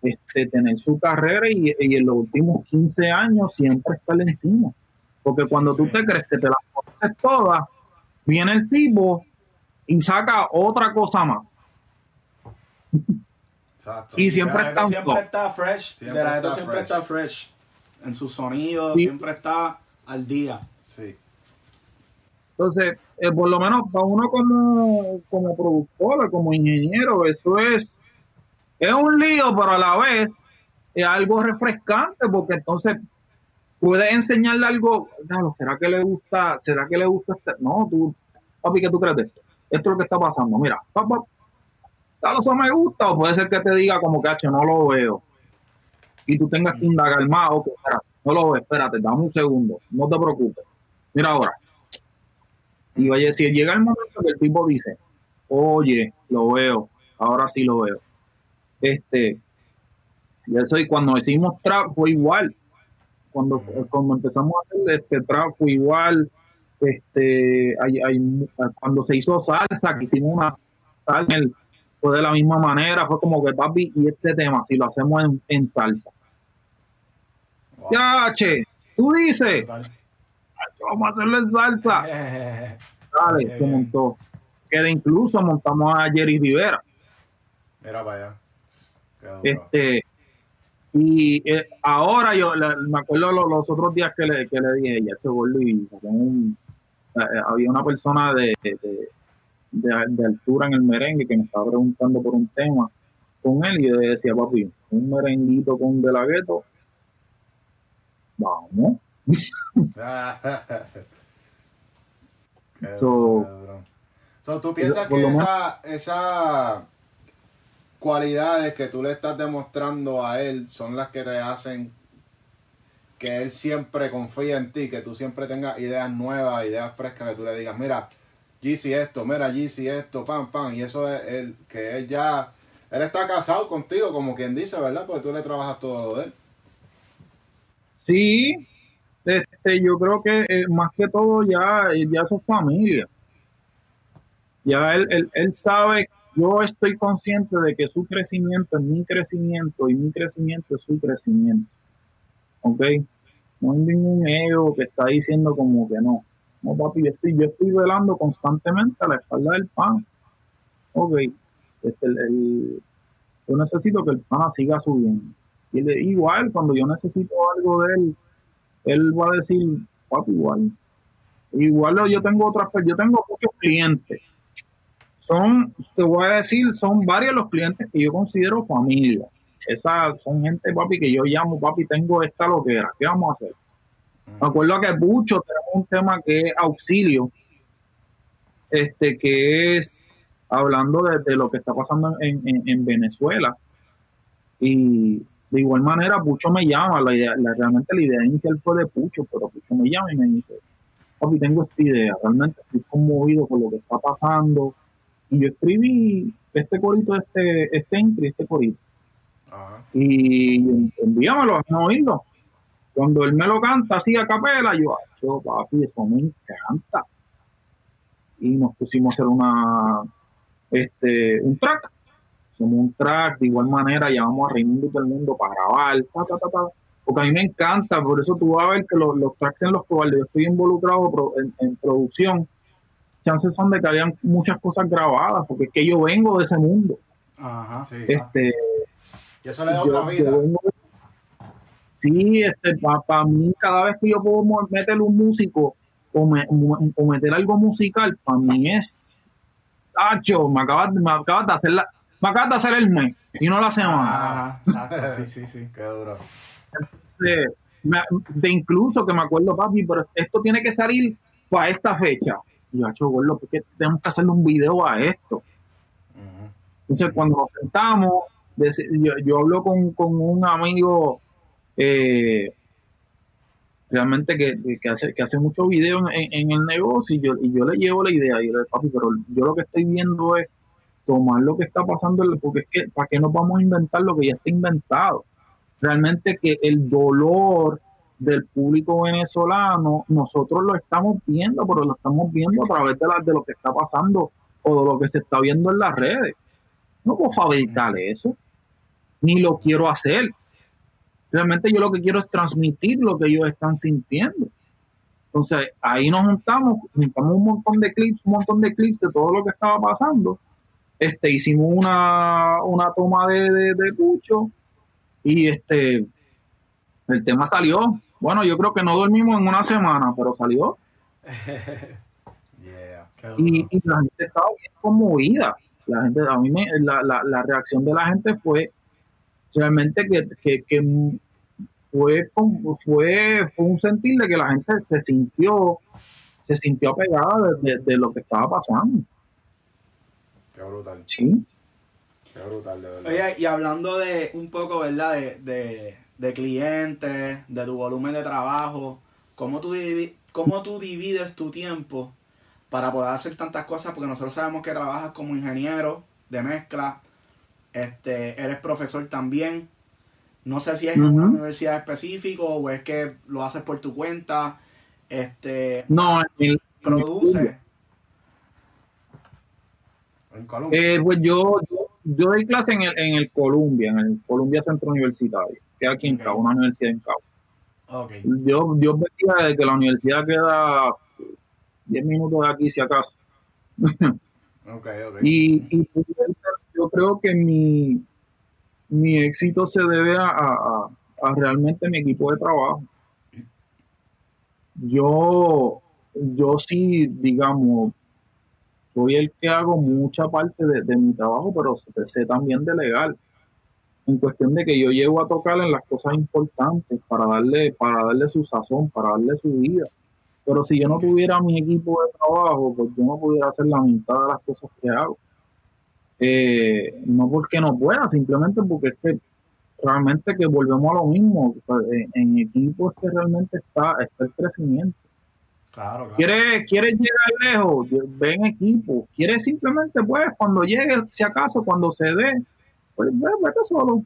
este, tener su carrera y, y en los últimos 15 años siempre estar encima. Porque cuando tú te crees que te las conoces todas, Viene el tipo y saca otra cosa más. Y siempre está, siempre está fresh. de la está siempre está fresh. En su sonido, siempre está al día. Entonces, eh, por lo menos para uno como, como productor, como ingeniero, eso es, es un lío, pero a la vez es algo refrescante, porque entonces puedes enseñarle algo, ¿será que le gusta? ¿Será que le gusta? Este? No, tú, papi, ¿qué tú crees de esto? Esto es lo que está pasando. Mira, papá, tal eso me gusta, o puede ser que te diga como que, no lo veo. Y tú tengas que indagar más, ok, no lo veo, espérate, dame un segundo, no te preocupes. Mira ahora. Y vaya, si llega el momento que el tipo dice, oye, lo veo, ahora sí lo veo. Este, y eso, y cuando hicimos trap fue igual cuando, cuando empezamos a hacer este trap fue igual. Este, hay, cuando se hizo salsa, que hicimos una salsa, fue de la misma manera, fue como que papi, y este tema, si lo hacemos en, salsa. Ya, che, tú dices, vamos a hacerlo en salsa. Dale, se montó. Que incluso montamos a Jerry Rivera. Mira vaya. Este, y eh, ahora yo me acuerdo los, otros días que le, que le dije, ya este y eh, había una persona de, de, altura en el merengue que me estaba preguntando por un tema con él y yo le decía, papi, un merenguito con De La Gueto, vamos. so, ¿Tú piensas que esa, esa cualidades que tú le estás demostrando a él son las que te hacen que él siempre confíe en ti, que tú siempre tengas ideas nuevas, ideas frescas, que tú le digas, mira, GC esto, mira, GC esto, pam, pam, y eso es el que él ya, él está casado contigo, como quien dice, ¿verdad? Porque tú le trabajas todo lo de él. Sí, este, yo creo que eh, más que todo ya, ya su familia. Ya él, él, él sabe yo estoy consciente de que su crecimiento es mi crecimiento y mi crecimiento es su crecimiento. ¿Ok? No hay ningún ego que está diciendo como que no. No, papi, yo estoy, yo estoy velando constantemente a la espalda del pan. Ok, este, el, yo necesito que el pan siga subiendo. Y igual, cuando yo necesito algo de él, él va a decir, papi, igual. Igual yo tengo otras, yo tengo muchos clientes. Son, te voy a decir, son varios los clientes que yo considero familia. Esas son gente, papi, que yo llamo, papi, tengo esta loquera, ¿qué vamos a hacer? Me acuerdo que mucho tenemos un tema que es auxilio, este, que es hablando de, de lo que está pasando en, en- en Venezuela. Y de igual manera, Pucho me llama, la idea, la- realmente la idea inicial fue de Pucho, pero Pucho me llama y me dice, papi, tengo esta idea, realmente estoy conmovido por lo que está pasando. Y yo escribí este corito, este, este intro y este corito Ajá. y envíamelo, a oírlo. Cuando él me lo canta así a capela, yo, "Ay, yo, papi, eso me encanta. Y nos pusimos a hacer una, este, un track. Hicimos un track, de igual manera llamamos a Raimundo y todo el mundo para grabar, ta, ta, ta, ta. porque a mí me encanta, por eso tú vas a ver que los, los tracks en los cuales yo estoy involucrado en, en producción, chances son de que hayan muchas cosas grabadas, porque es que yo vengo de ese mundo. Ajá. Sí. Este, Y eso le da yo- otra vida. vengo- sí, este, para mí, cada vez que yo puedo meterle un músico o, me- o meter algo musical, para mí es. Tacho, me acabas, me acabas de hacer la, me acabas de hacer el mes y no la semana. Ajá, exacto, sí, sí, sí. Qué duro. Entonces, me- de incluso que me acuerdo, papi, pero esto tiene que salir para esta fecha. Y yo, "Acho, gordo, ¿por qué tenemos que hacerle un video a esto? Entonces, cuando nos sentamos, yo, yo hablo con, con un amigo eh, realmente que, que hace, que hace muchos videos en, en el negocio y yo, y yo le llevo la idea y yo le digo, papi, pero yo lo que estoy viendo es tomar lo que está pasando, porque es que, ¿para qué nos vamos a inventar lo que ya está inventado? Realmente que el dolor del público venezolano, nosotros lo estamos viendo, pero lo estamos viendo a través de, la- de lo que está pasando o de lo que se está viendo en las redes. No puedo fabricar eso, ni lo quiero hacer. Realmente yo lo que quiero es transmitir lo que ellos están sintiendo. Entonces ahí nos juntamos, juntamos un montón de clips, un montón de clips de todo lo que estaba pasando. Este, hicimos una, una toma de, de, de Pucho y este el tema salió. Bueno, yo creo que no dormimos en una semana, pero salió Yeah. Y, y la gente estaba bien conmovida. La gente, a mí me- la, la, la reacción de la gente fue realmente que, que, que fue, fue, fue un sentir de que la gente se sintió, se sintió apegada de, de- de lo que estaba pasando. Qué brutal. Sí. Qué brutal, de verdad. Oye, y hablando de un poco, ¿verdad? De, de, de clientes, de tu volumen de trabajo, ¿cómo tú, ¿cómo tú divides tu tiempo para poder hacer tantas cosas? Porque nosotros sabemos que trabajas como ingeniero de mezcla, este, eres profesor también. No sé si es en una universidad específica o es que lo haces por tu cuenta. Este, No, el- produce. En Colombia. Eh, pues yo, yo, yo doy clase en el, en el Columbia, en el Columbia Centro Universitario, que es aquí en Ok. Cabo, una universidad en Cabo. Ok. Yo, yo veía de que la universidad queda 10 minutos de aquí, si acaso. Ok, ok. Y, y yo creo que mi, mi éxito se debe a- a- a realmente mi equipo de trabajo. Yo, yo sí, digamos, soy el que hago mucha parte de, de mi trabajo, pero sé, también delegar. En cuestión de que yo llego a tocar en las cosas importantes para darle, para darle su sazón, para darle su vida. Pero si yo no tuviera mi equipo de trabajo, pues yo no pudiera hacer la mitad de las cosas que hago. Eh, no porque no pueda, simplemente porque es que realmente que volvemos a lo mismo. En, en equipo es que realmente está, está el crecimiento. Claro, claro. ¿Quieres, ¿Quieres llegar lejos? Ve en equipo. ¿Quieres simplemente, pues, cuando llegue, si acaso, cuando se dé, pues ve, vete solo.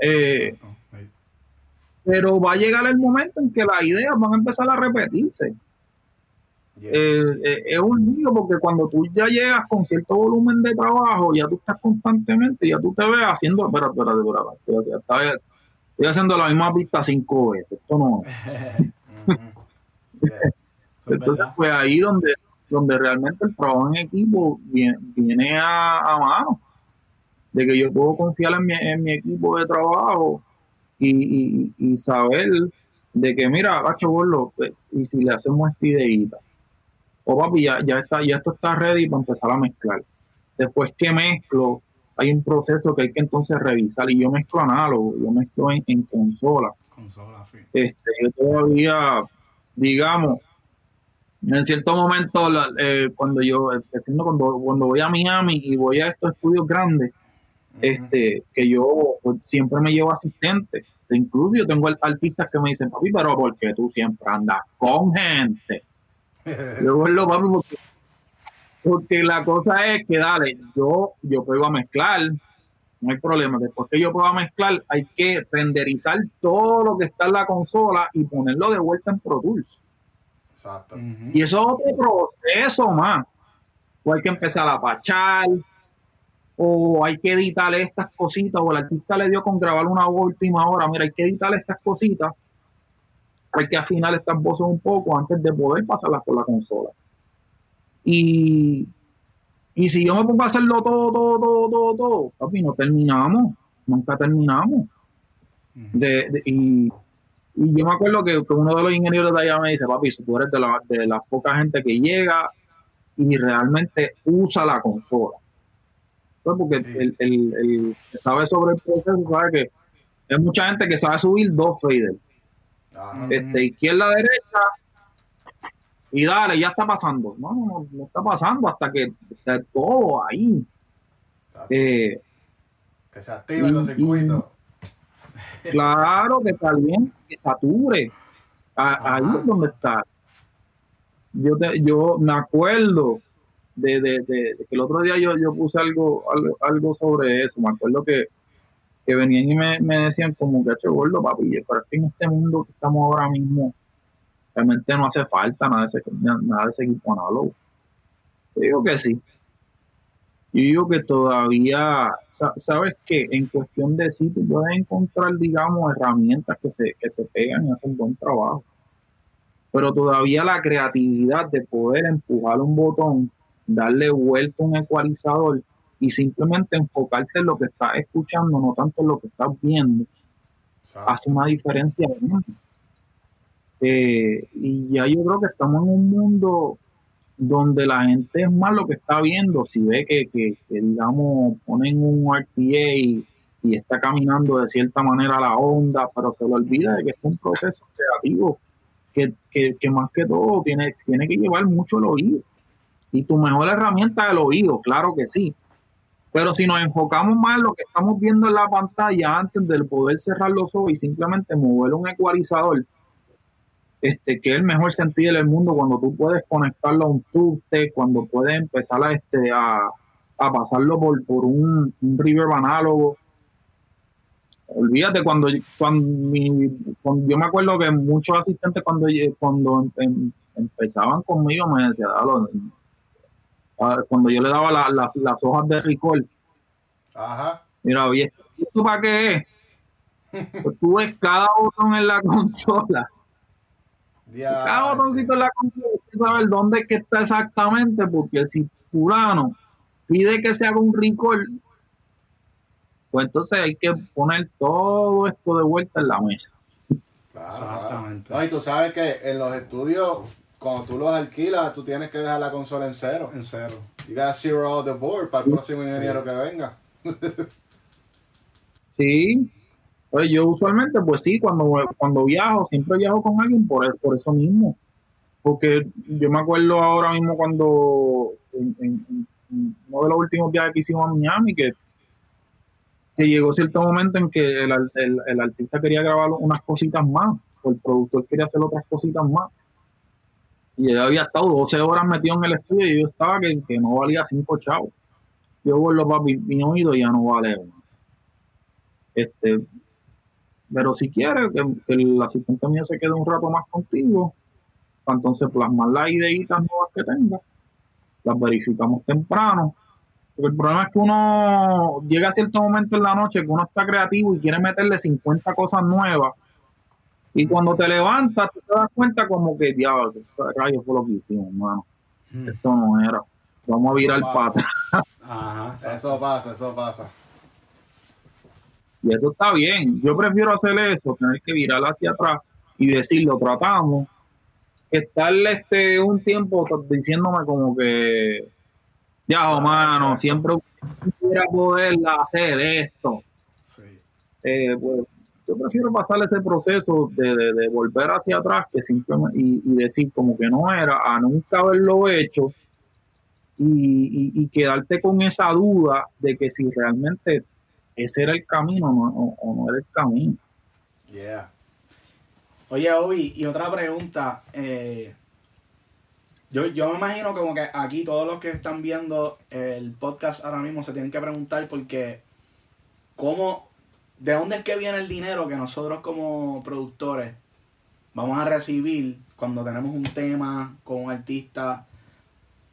Eh, Sí. pero va a llegar el momento en que las ideas van a empezar a repetirse. Yeah. Eh, eh, es un lío porque cuando tú ya llegas con cierto volumen de trabajo, ya tú estás constantemente, ya tú te ves haciendo, espera, espera, espera, espera, espera, estoy haciendo la misma pista cinco veces, esto no es. Ujú. Yeah. Eso es Entonces, pues ahí donde, donde realmente el trabajo en equipo viene, viene a, a mano. de que yo puedo confiar en mi, en mi equipo de trabajo y, y, saber de que, mira, Gordo, pues, y si le hacemos esta ideita, o papi, ya, ya, está, ya esto está ready para empezar a mezclar. Después que mezclo, hay un proceso que hay que entonces revisar y yo mezclo análogo, yo mezclo en, en consola. Consola, sí. Este, yo todavía, digamos, en cierto momento, eh, cuando yo, cuando, cuando voy a Miami y voy a estos estudios grandes, este, que yo pues, siempre me llevo asistentes. Incluso yo tengo artistas que me dicen, papi, pero ¿por qué tú siempre andas con gente? yo lo papi, porque, porque la cosa es que, dale, yo, yo puedo mezclar, no hay problema. Después que yo pueda mezclar, hay que renderizar todo lo que está en la consola y ponerlo de vuelta en Pro Tools. Exacto. Y eso es otro proceso más. O hay que empezar a pachar, o hay que editar estas cositas, o el artista le dio con grabar una última hora, mira, hay que editar estas cositas, hay que afinar estas voces un poco antes de poder pasarlas por la consola. Y, y si yo me pongo a hacerlo todo, todo, todo, todo, todo, papi, no terminamos, nunca terminamos. y, yo me acuerdo que, uno de los ingenieros de allá me dice, papi, tú eres de la, de la poca gente que llega y realmente usa la consola porque el, el, que sabe sobre el proceso sabe que hay mucha gente que sabe subir dos faders. Este, izquierda, derecha, y dale, ya está pasando. No, no, no, está pasando hasta que está todo ahí. Eh, que se activen los circuitos. claro, que está bien, que sature. ahí es donde está. Yo, te, yo me acuerdo de, de, de, que el otro día yo, yo puse algo, algo, sobre eso. Me acuerdo que, que venían y me, me decían como que hecho gordo, papi, pero es que en este mundo que estamos ahora mismo, realmente no hace falta nada de ese, nada de ese equipo análogo. Yo digo que sí. Yo digo que todavía, sabes que en cuestión de sí, tú puedes encontrar, digamos, herramientas que se, que se pegan y hacen buen trabajo. Pero todavía la creatividad de poder empujar un botón darle vuelta a un ecualizador y simplemente enfocarte en lo que estás escuchando, no tanto en lo que estás viendo, hace una diferencia eh, y ya yo creo que estamos en un mundo donde la gente es más lo que está viendo, si ve que, que, digamos, ponen un RTA y, está caminando de cierta manera la onda, pero se le olvida de que es un proceso creativo que, que, más que todo tiene, tiene que llevar mucho el oído. Y tu mejor herramienta es el oído, claro que sí. Pero si nos enfocamos más en lo que estamos viendo en la pantalla antes de poder cerrar los ojos y simplemente mover un ecualizador, este, que es el mejor sentido del mundo cuando tú puedes conectarlo a un tube, cuando puedes empezar a, este, a, pasarlo por, por un, un reverb análogo. Olvídate, cuando, cuando, yo me acuerdo que muchos asistentes cuando, cuando em, empezaban conmigo me decían, cuando yo le daba las hojas de. Ajá. Mira, oye, ¿esto para qué es? Pues tú ves cada botón en la consola. Cada botoncito en la consola, hay que saber dónde es que está exactamente, porque si fulano pide que se haga un recall, pues entonces hay que poner todo esto de vuelta en la mesa. Exactamente. No, y tú sabes que en los estudios cuando tú los alquilas, tú tienes que dejar la consola en cero. En cero. You got zero out the board para el próximo ingeniero que venga. sí. Pues yo usualmente, pues sí, cuando, cuando viajo, siempre viajo con alguien por, por eso mismo. Porque yo me acuerdo ahora mismo cuando, en, uno de los últimos viajes que hicimos a Miami, que, que llegó cierto momento en que el, el, el artista quería grabar unas cositas más, o el productor quería hacer otras cositas más y yo había estado 12 horas metido en el estudio y yo estaba que, no valía 5 chavos. Yo vuelvo papi, mi oído ya no vale Este, pero si quieres que, el asistente mío se quede un rato más contigo, para entonces plasmar las ideitas nuevas que tenga, las verificamos temprano. Porque el problema es que uno llega a cierto momento en la noche que uno está creativo y quiere meterle 50 cosas nuevas y cuando te levantas, te das cuenta como que, diablo, rayo fue lo que hicimos, hermano. Hmm. Esto no era. Vamos a virar pata. Ajá. Eso pasa, eso pasa. Y eso está bien. Yo prefiero hacer eso, tener que virar hacia atrás y decir, lo tratamos, que estar este, un tiempo diciéndome como que, ya, oh, mano, siempre quisiera poder hacer esto. Eh, pues, yo prefiero pasar ese proceso de, volver hacia atrás que simplemente y, decir como que no era a nunca haberlo hecho y, quedarte con esa duda de que si realmente ese era el camino o, no era el camino. Yeah. Oye, Obi, y otra pregunta. Eh, yo, yo me imagino como que aquí todos los que están viendo el podcast ahora mismo se tienen que preguntar porque cómo, de dónde es que viene el dinero que nosotros como productores vamos a recibir cuando tenemos un tema con un artista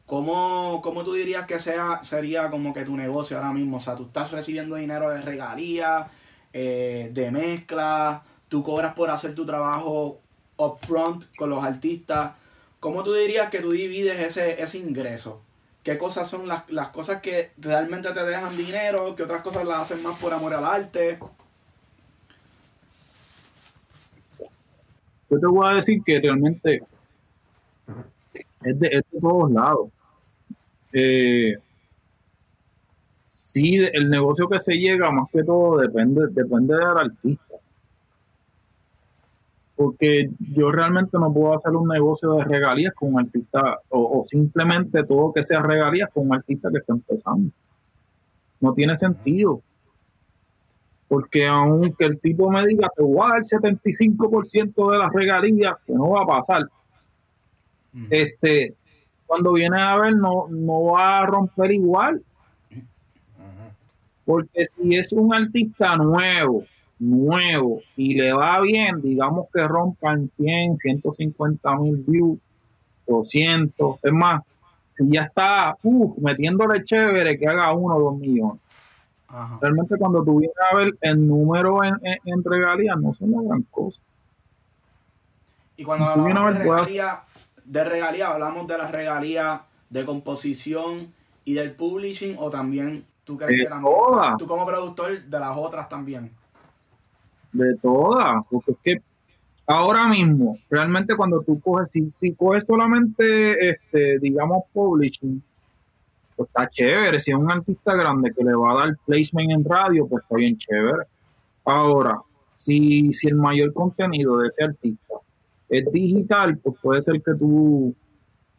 ¿Cómo, ¿Cómo, tú dirías que sea, sería como que tu negocio ahora mismo? O sea, tú estás recibiendo dinero de regalías, eh, de mezcla, tú cobras por hacer tu trabajo upfront con los artistas. ¿Cómo tú dirías que tú divides ese, ese ingreso? ¿Qué cosas son las, las cosas que realmente te dejan dinero? ¿Qué otras cosas las hacen más por amor al arte? Yo te voy a decir que realmente es de, todos lados. Eh, sí, el negocio que se llega, más que todo, depende, depende del artista. Porque yo realmente no puedo hacer un negocio de regalías con un artista, o, simplemente todo que sea regalías con un artista que está empezando. No tiene sentido. Porque aunque el tipo me diga, te voy a dar el 75% de las regalías, que no va a pasar, este, cuando viene a ver, no, no va a romper igual. Porque si es un artista nuevo, nuevo, y le va bien, digamos que rompan 100, 150 mil views, 200, es más, si ya está uf, metiéndole chévere que haga uno o dos millones. Realmente cuando tú vienes a ver el número en, en, regalías, no son una gran cosa. Y cuando hablamos de de regalía, hablamos de las regalías de composición y del publishing, o también tú crees que también, tú como productor de las otras también. De todas, porque es que ahora mismo, realmente cuando tú coges, si, si coges solamente, este, digamos, publishing, pues está chévere. Si es un artista grande que le va a dar placement en radio, pues está bien chévere. Ahora, si, si el mayor contenido de ese artista es digital, pues puede ser que tú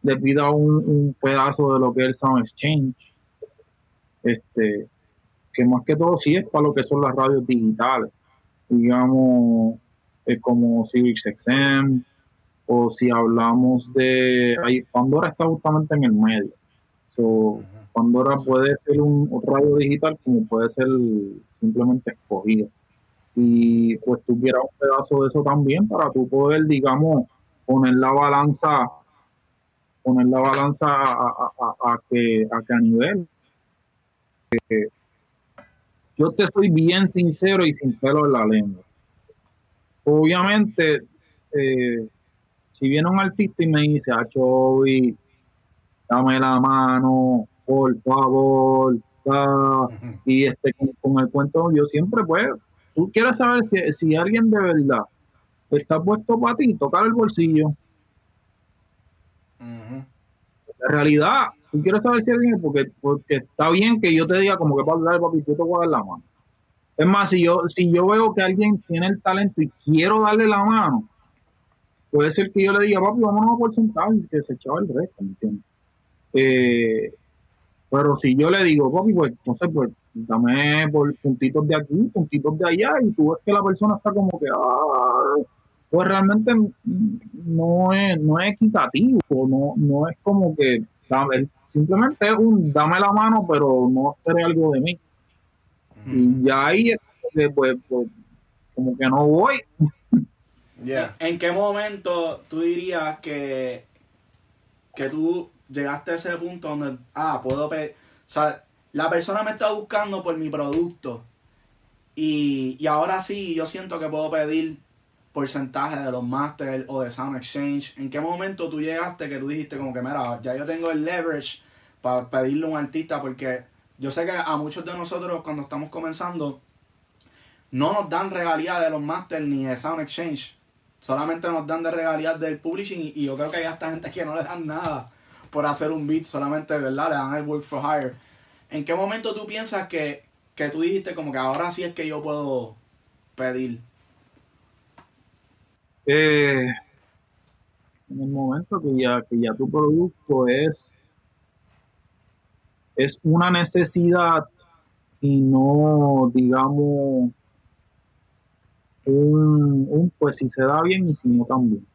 le pidas un, pedazo de lo que es el Sound Exchange. Este, que más que todo sí es para lo que son las radios digitales. Digamos, es como Civic XM, o si hablamos de. Ahí, Pandora está justamente en el medio. So, Pandora puede ser un, un radio digital como puede ser simplemente escogido y pues tuviera un pedazo de eso también para tú poder, digamos, poner la balanza, poner la balanza a, que, a que a nivel. Eh, yo te soy bien sincero y sin pelo en la lengua. Obviamente, eh, si viene un artista y me dice, a Chovy, dame la mano, por favor, y este con, con, el cuento, yo siempre puedo tú quieres saber si, alguien de verdad está puesto para ti, tocar el bolsillo. En realidad, tú quieres saber si alguien, porque, porque está bien que yo te diga como que para hablar, papi, yo te voy a dar la mano. Es más, si yo, si yo veo que alguien tiene el talento y quiero darle la mano, puede ser que yo le diga, papi, vámonos a porcentaje y que se echaba el resto, ¿me entiendes? Eh, pero si yo le digo, papi, pues, no sé, pues, dame por puntitos de aquí, puntitos de allá, y tú ves que la persona está como que, ah, pues realmente no es, no es equitativo, no, no es como que, simplemente es un dame la mano, pero no espere algo de mí. Y ya ahí es que, pues, pues, como que no voy. ¿En qué momento tú dirías que, que tú llegaste a ese punto donde, ah, puedo pedir, o sea, la persona me está buscando por mi producto. Y, ahora sí, yo siento que puedo pedir porcentaje de los masters o de Sound Exchange. ¿En qué momento tú llegaste que tú dijiste como que, mira, ya yo tengo el leverage para pedirle a un artista? Porque yo sé que a muchos de nosotros cuando estamos comenzando, no nos dan regalías de los masters ni de Sound Exchange. Solamente nos dan de regalías del publishing y, yo creo que hay hasta gente que no le dan nada por hacer un beat, solamente, ¿verdad? Le dan el work for hire. ¿En qué momento tú piensas que, que tú dijiste como que ahora sí es que yo puedo pedir? Eh, en el momento que ya, que ya tu producto es, es una necesidad y no, digamos, un, un, pues si se da bien y si no también.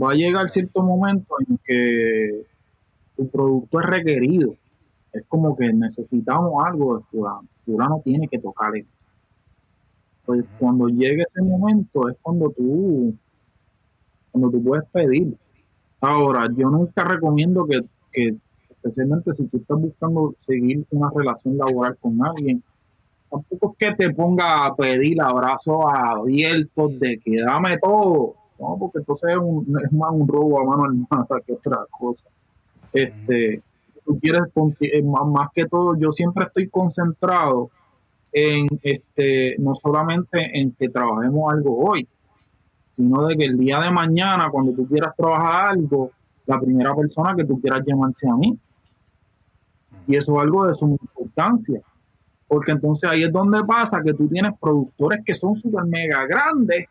Va a llegar cierto momento en que tu producto es requerido. Es como que necesitamos algo de fulano. Fulano tiene que tocar esto. Pues cuando llegue ese momento es cuando tú, cuando tú puedes pedir. Ahora, yo nunca recomiendo que, que especialmente si tú estás buscando seguir una relación laboral con alguien, tampoco es que te ponga a pedir abrazos abiertos de que dame todo, no, porque entonces es, más un robo a mano armada que otra cosa. Este, tú quieres, eh, más, que todo, yo siempre estoy concentrado en, este, no solamente en que trabajemos algo hoy, sino de que el día de mañana, cuando tú quieras trabajar algo, la primera persona que tú quieras llamarse a mí. Y eso es algo de suma importancia porque entonces ahí es donde pasa que tú tienes productores que son súper mega grandes,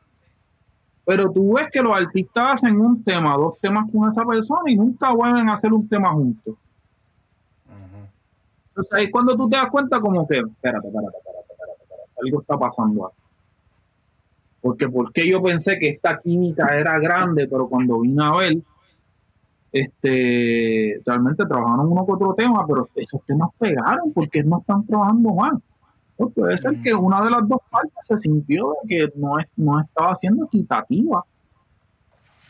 pero tú ves que los artistas hacen un tema, dos temas con esa persona y nunca vuelven a hacer un tema juntos. Entonces es cuando tú te das cuenta como que, espérate, espérate, espérate, espérate, algo está pasando aquí. Porque porque yo pensé que esta química era grande, pero cuando vine a ver, este, realmente trabajaron uno con otro tema, pero esos temas pegaron porque no están trabajando mal. Pues puede ser que una de las dos partes se sintió que no, no estaba siendo equitativa.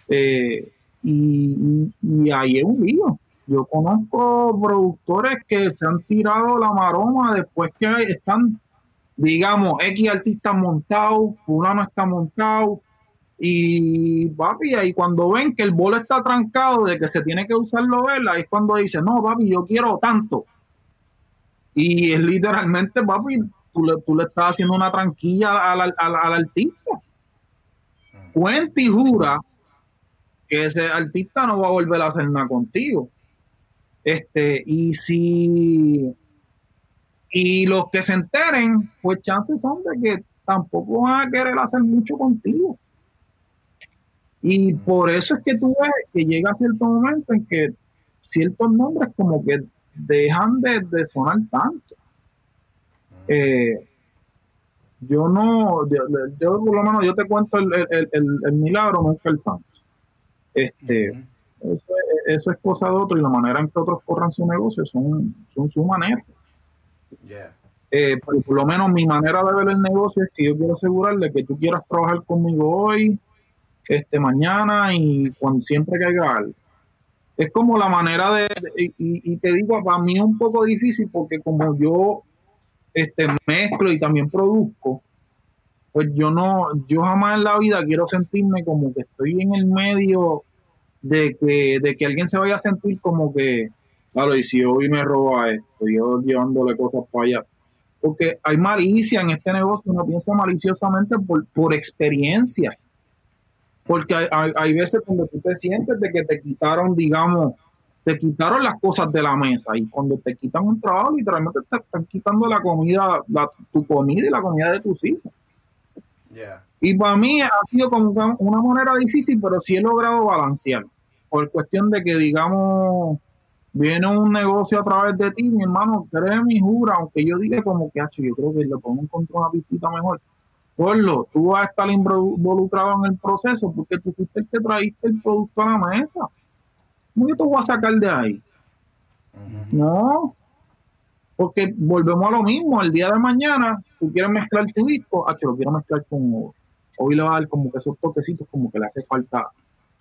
Eh, y, ahí es un lío. Yo conozco productores que se han tirado la maroma después que están, digamos, X artistas montados, fulano está montado, y papi, ahí cuando ven que el bolo está trancado de que se tiene que usarlo vela, es cuando dice, no, papi, yo quiero tanto. Y es literalmente, papi, tú le, tú le estás haciendo una tranquilla al, al, artista. Cuenta y jura que ese artista no va a volver a hacer nada contigo. Este, y si y los que se enteren, pues chances son de que tampoco van a querer hacer mucho contigo. Y por eso es que tú ves que llega cierto momento en que ciertos nombres como que dejan de, sonar tanto. Eh, yo no, yo, por lo menos yo te cuento el, el, el, milagro, nunca el santo. Este, eso, eso, es cosa de otro y la manera en que otros corran su negocio son, son su manera. Eh, por, por, lo menos mi manera de ver el negocio es que yo quiero asegurarle que tú quieras trabajar conmigo hoy, este, mañana y cuando siempre caiga algo. Es como la manera de, y, te digo, para mí es un poco difícil porque como yo este, mezclo y también produzco, pues yo no, yo jamás en la vida quiero sentirme como que estoy en el medio de que, de que alguien se vaya a sentir como que, claro, y si hoy me roba esto, yo llevándole cosas para allá. Porque hay malicia en este negocio, uno piensa maliciosamente por, por experiencia porque hay, veces cuando tú te sientes de que te quitaron, digamos, te quitaron las cosas de la mesa y cuando te quitan un trabajo, literalmente te están quitando la comida, tu comida y la comida de tus hijos. Y para mí ha sido como una manera difícil, pero sí he logrado balancear. Por cuestión de que, digamos, viene un negocio a través de ti, mi hermano, créeme y jura, aunque yo diga como que, yo creo que le pongo encontrar una pistita mejor Porlo, tú vas a estar involucrado en el proceso porque tú fuiste el que traíste el producto a la mesa. ¿Cómo yo te voy a sacar de ahí? No, porque volvemos a lo mismo. El día de mañana, tú quieres mezclar tu disco, ah, lo quiero mezclar con oro. Hoy le va a dar como que esos toquecitos, como que le hace falta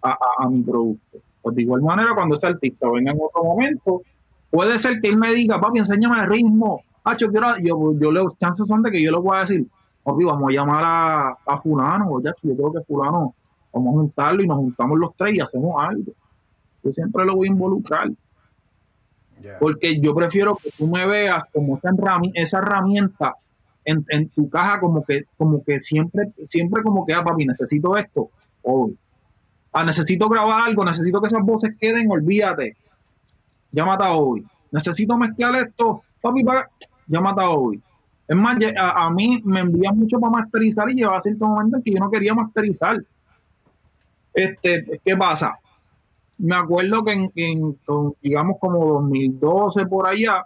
a, mi producto. Pues de igual manera, cuando ese artista venga en otro momento, puede ser que él me diga, papi, enséñame el ritmo. Ah, yo, quiero, yo, yo le chances son de que yo le voy a decir, vamos a llamar a, a fulano, ya, yo creo que fulano, vamos a juntarlo y nos juntamos los tres y hacemos algo. Yo siempre lo voy a involucrar. Porque yo prefiero que tú me veas como esa herramienta en, en tu caja como que, como que siempre, siempre como que, ah, papi, necesito esto, hoy. Ah, necesito grabar algo, necesito que esas voces queden, olvídate. Llámate a hoy. Necesito mezclar esto, papi, pa- llámate a hoy. Es más, a, a mí me envían mucho para masterizar y llevaba cierto momento en que yo no quería masterizar. Este, ¿qué pasa? Me acuerdo que en, en- digamos como 2012 por allá,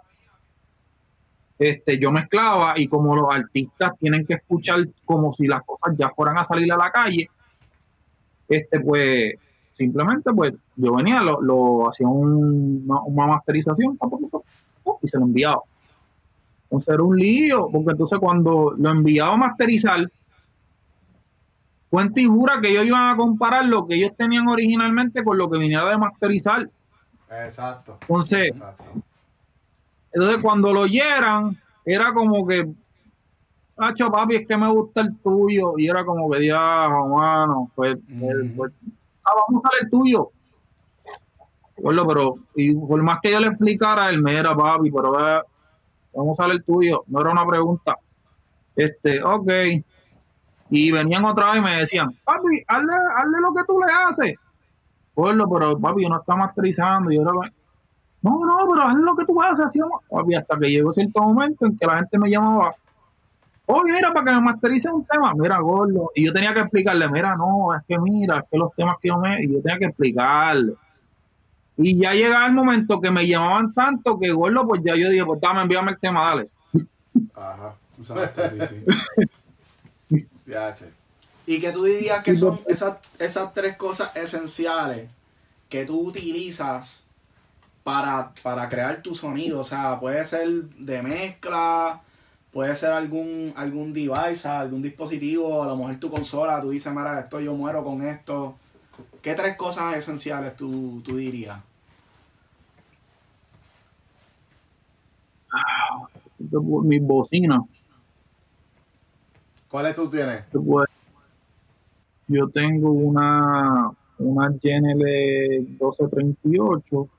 este, yo mezclaba y como los artistas tienen que escuchar como si las cosas ya fueran a salir a la calle, este, pues simplemente pues yo venía, lo, lo hacía un- una, una masterización y se lo enviaba. Entonces era un lío, porque entonces cuando lo enviaba a masterizar, cuenta y jura que ellos iban a comparar lo que ellos tenían originalmente con lo que viniera de masterizar. Exacto. Entonces, Exacto. Entonces cuando lo oyeran, era como que, Hacho, papi, es que me gusta el tuyo. Y era como que, diablo, mano, pues, ah, vamos a usar el tuyo. Bueno, pero, y por más que yo le explicara, él me era, papi, pero eh, vamos a usar el tuyo. No era una pregunta. Este, ok. Y venían otra vez y me decían, papi, hazle, hazle lo que tú le haces. Bueno, pero papi, yo no está masterizando. Y yo era, no, no, pero haz lo que tú haces, así vamos. Hasta que llegó cierto momento en que la gente me llamaba, oye, mira, para que me masterice un tema, mira, gordo. Y yo tenía que explicarle, mira, no, es que mira, es que los temas que yo me. Y yo tenía que explicarle. Y ya llegaba el momento que me llamaban tanto que, gordo, pues ya yo dije, pues dame, envíame el tema, dale. Ajá. Exacto, sí, sí. Ya, che. ¿Y que tú dirías que son esas, esas tres cosas esenciales que tú utilizas para, para crear tu sonido? O sea, puede ser de mezcla, puede ser algún, algún device, algún dispositivo, a lo mejor tu consola, tú dices, mira, esto yo muero con esto. ¿Qué tres cosas esenciales tú, tú dirías? Mis bocinas. ¿Cuáles tú tienes? Yo tengo una, una GNL 1238,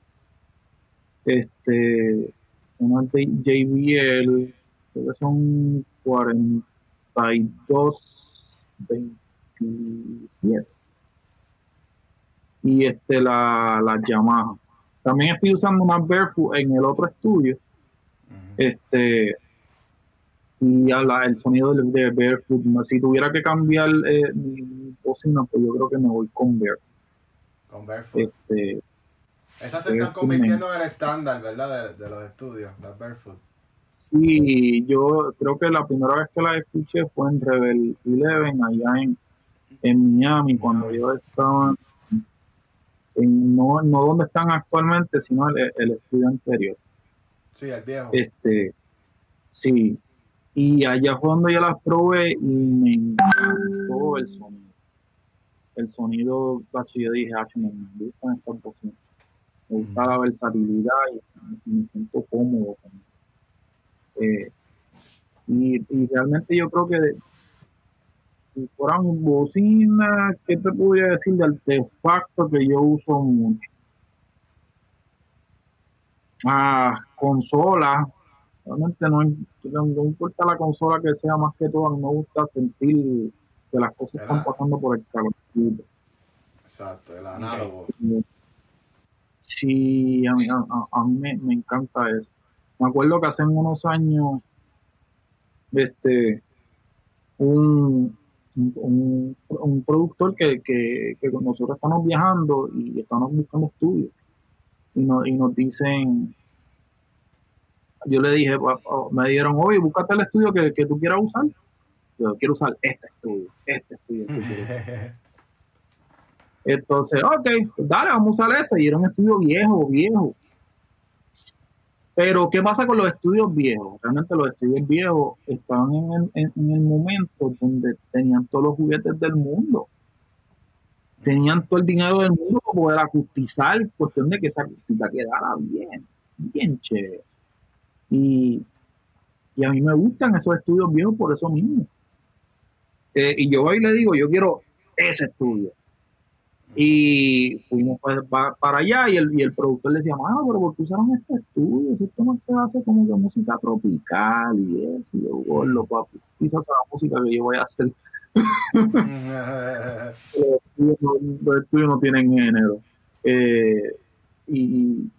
este, de JBL, creo que son 42, 27. Y este, la, la Yamaha. También estoy usando una Barefoot en el otro estudio. Este, y la- el sonido del de Barefoot. Si tuviera que cambiar eh, mi, mi bocina, pues yo creo que me voy con Barefoot. Con Barefoot. Este, Estas se están convirtiendo en el estándar, ¿verdad? De, de los estudios, las Barefoot. sí, yo creo que la primera vez que la escuché fue en Rebel 11, allá en, en Miami, cuando yo estaba en, no, no donde están actualmente, sino el, el estudio anterior. Sí, el viejo. Este, sí. Y allá fue donde yo las probé y me encantó el sonido. El sonido, yo dije, "Acho, me gustan estas bocinas. Me gusta la versatilidad y, y me siento cómodo con eh, y, y realmente yo creo que de- si fuera mi bocina, ¿qué te podría decir de artefacto que yo uso mucho? Ah, consola. Realmente no, no, importa la consola que sea más que todo, a mí me gusta sentir que las cosas están pasando por el calorcito. Exacto, el análogo. Sí, a mí, a, a- mí me, encanta eso. Me acuerdo que hace unos años, este, un, un, un productor que, que, que nosotros estamos viajando y estamos buscando estudios y, nos, y nos dicen, yo le dije, pa- pa- me dijeron, oye, búscate el estudio que, que tú quieras usar. Yo quiero usar este estudio, este estudio. que quiero usar". Entonces, ok, pues dale, vamos a usar ese. Y era un estudio viejo, viejo. Pero, ¿qué pasa con los estudios viejos? Realmente los estudios viejos estaban en el, en- el momento donde tenían todos los juguetes del mundo. Tenían todo el dinero del mundo para poder acustizar, cuestión de que esa acústica quedara bien, bien chévere. Y, y a mí me gustan esos estudios viejos por eso mismo. Eh, y yo voy y le digo, yo quiero ese estudio. Y fuimos para, allá y el, y el productor le decía, ah, pero ¿por qué usaron este estudio? Ese tema se hace como que música tropical y eso. Y yo, gordo, papi, quizás la música que yo voy a hacer. los estudios no tienen género. Eh, y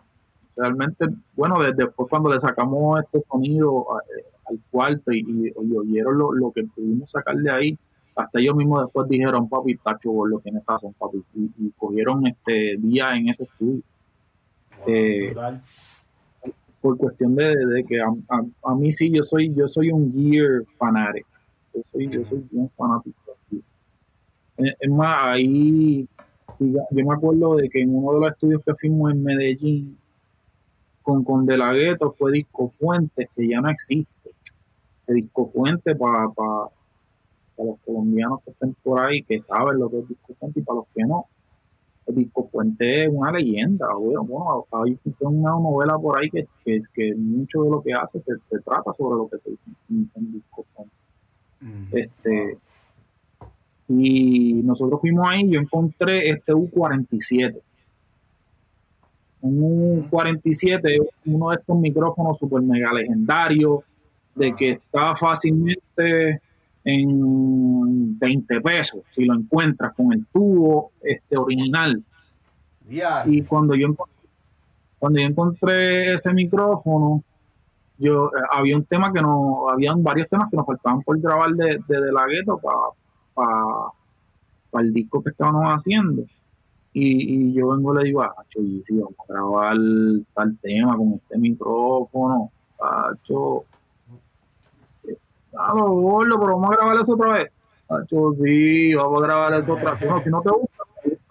realmente, bueno, después cuando le sacamos este sonido eh, al cuarto y, y, oyeron lo, lo, que pudimos sacar de ahí, hasta ellos mismos después dijeron, papi, Tacho, por lo que en razón, papi, y, cogieron este día en ese estudio. Eh, por cuestión de, que a, mí sí, yo soy, yo soy un gear fanatic. Yo soy, yo soy bien fanático. Es más, ahí yo me acuerdo de que en uno de los estudios que fuimos en Medellín con, con De La Ghetto fue Disco Fuente, que ya no existe. El Disco Fuente para los colombianos que estén por ahí, que saben lo que es Disco Fuente y para los que no. El Disco Fuente es una leyenda. Bueno, bueno hay una novela por ahí que, que, que, mucho de lo que hace se, se trata sobre lo que se dice en, Disco Fuente. Este y nosotros fuimos ahí, yo encontré este U47. Un U47 uno de estos micrófonos super mega legendarios, de que está fácilmente en 20 pesos, si lo encuentras con el tubo este original. Y cuando yo, cuando yo encontré ese micrófono, yo eh, había un tema que no, habían varios temas que nos faltaban por grabar de, de, la gueto para para el disco que estábamos haciendo. Y, yo vengo y le digo, ah, si vamos a grabar tal tema con este micrófono, Pacho. Gordo, pero vamos a grabar eso otra vez. Pacho, sí, vamos a grabar eso otra vez. si no te gusta,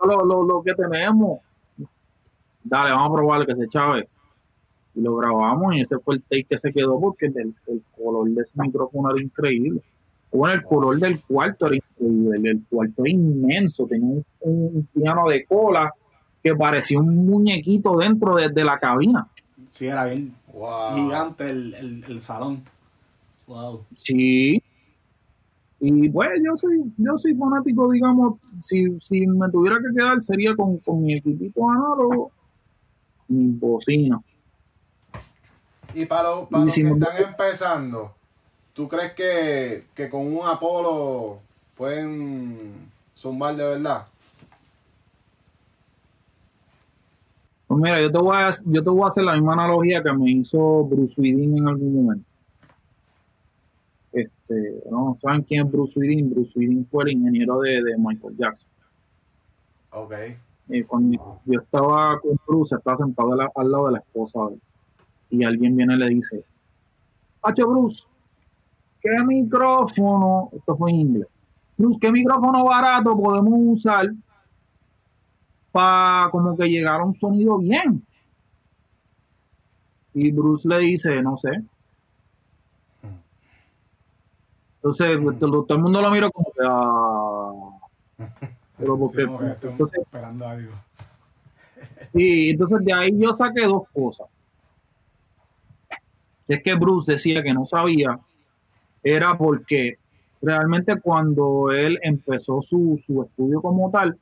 lo, lo, que tenemos. Dale, vamos a probar que se chave. Y lo grabamos y ese fue el take que se quedó porque el, el color de ese micrófono era increíble. Bueno, el color del cuarto era increíble, el cuarto era inmenso, tenía un, piano de cola que parecía un muñequito dentro de, la cabina. Sí, era bien gigante el, salón. Wow. Sí. Y pues yo soy, yo soy fanático, digamos, si, si me tuviera que quedar sería con, con mi equipito análogo, mi bocina. Y para, para los que están empezando, ¿Tú crees que, con un Apolo pueden zumbar de verdad? Pues mira, yo te voy a, yo te voy a hacer la misma analogía que me hizo Bruce Widin en algún momento. Este, no saben quién es Bruce Widin. Bruce Widin fue el ingeniero de, Michael Jackson. Ok. Y cuando yo estaba con Bruce, estaba sentado al, lado de la esposa y alguien viene y le dice, Hacho Bruce, ¿qué micrófono, esto fue en inglés, qué micrófono barato podemos usar para como que llegar a un sonido bien? Y Bruce le dice, no sé. Entonces, pues, todo, el mundo lo mira como que, ah, pero porque, entonces, esperando algo. sí, entonces de ahí yo saqué dos cosas. Es que Bruce decía que no sabía era porque realmente cuando él empezó su, estudio como tal,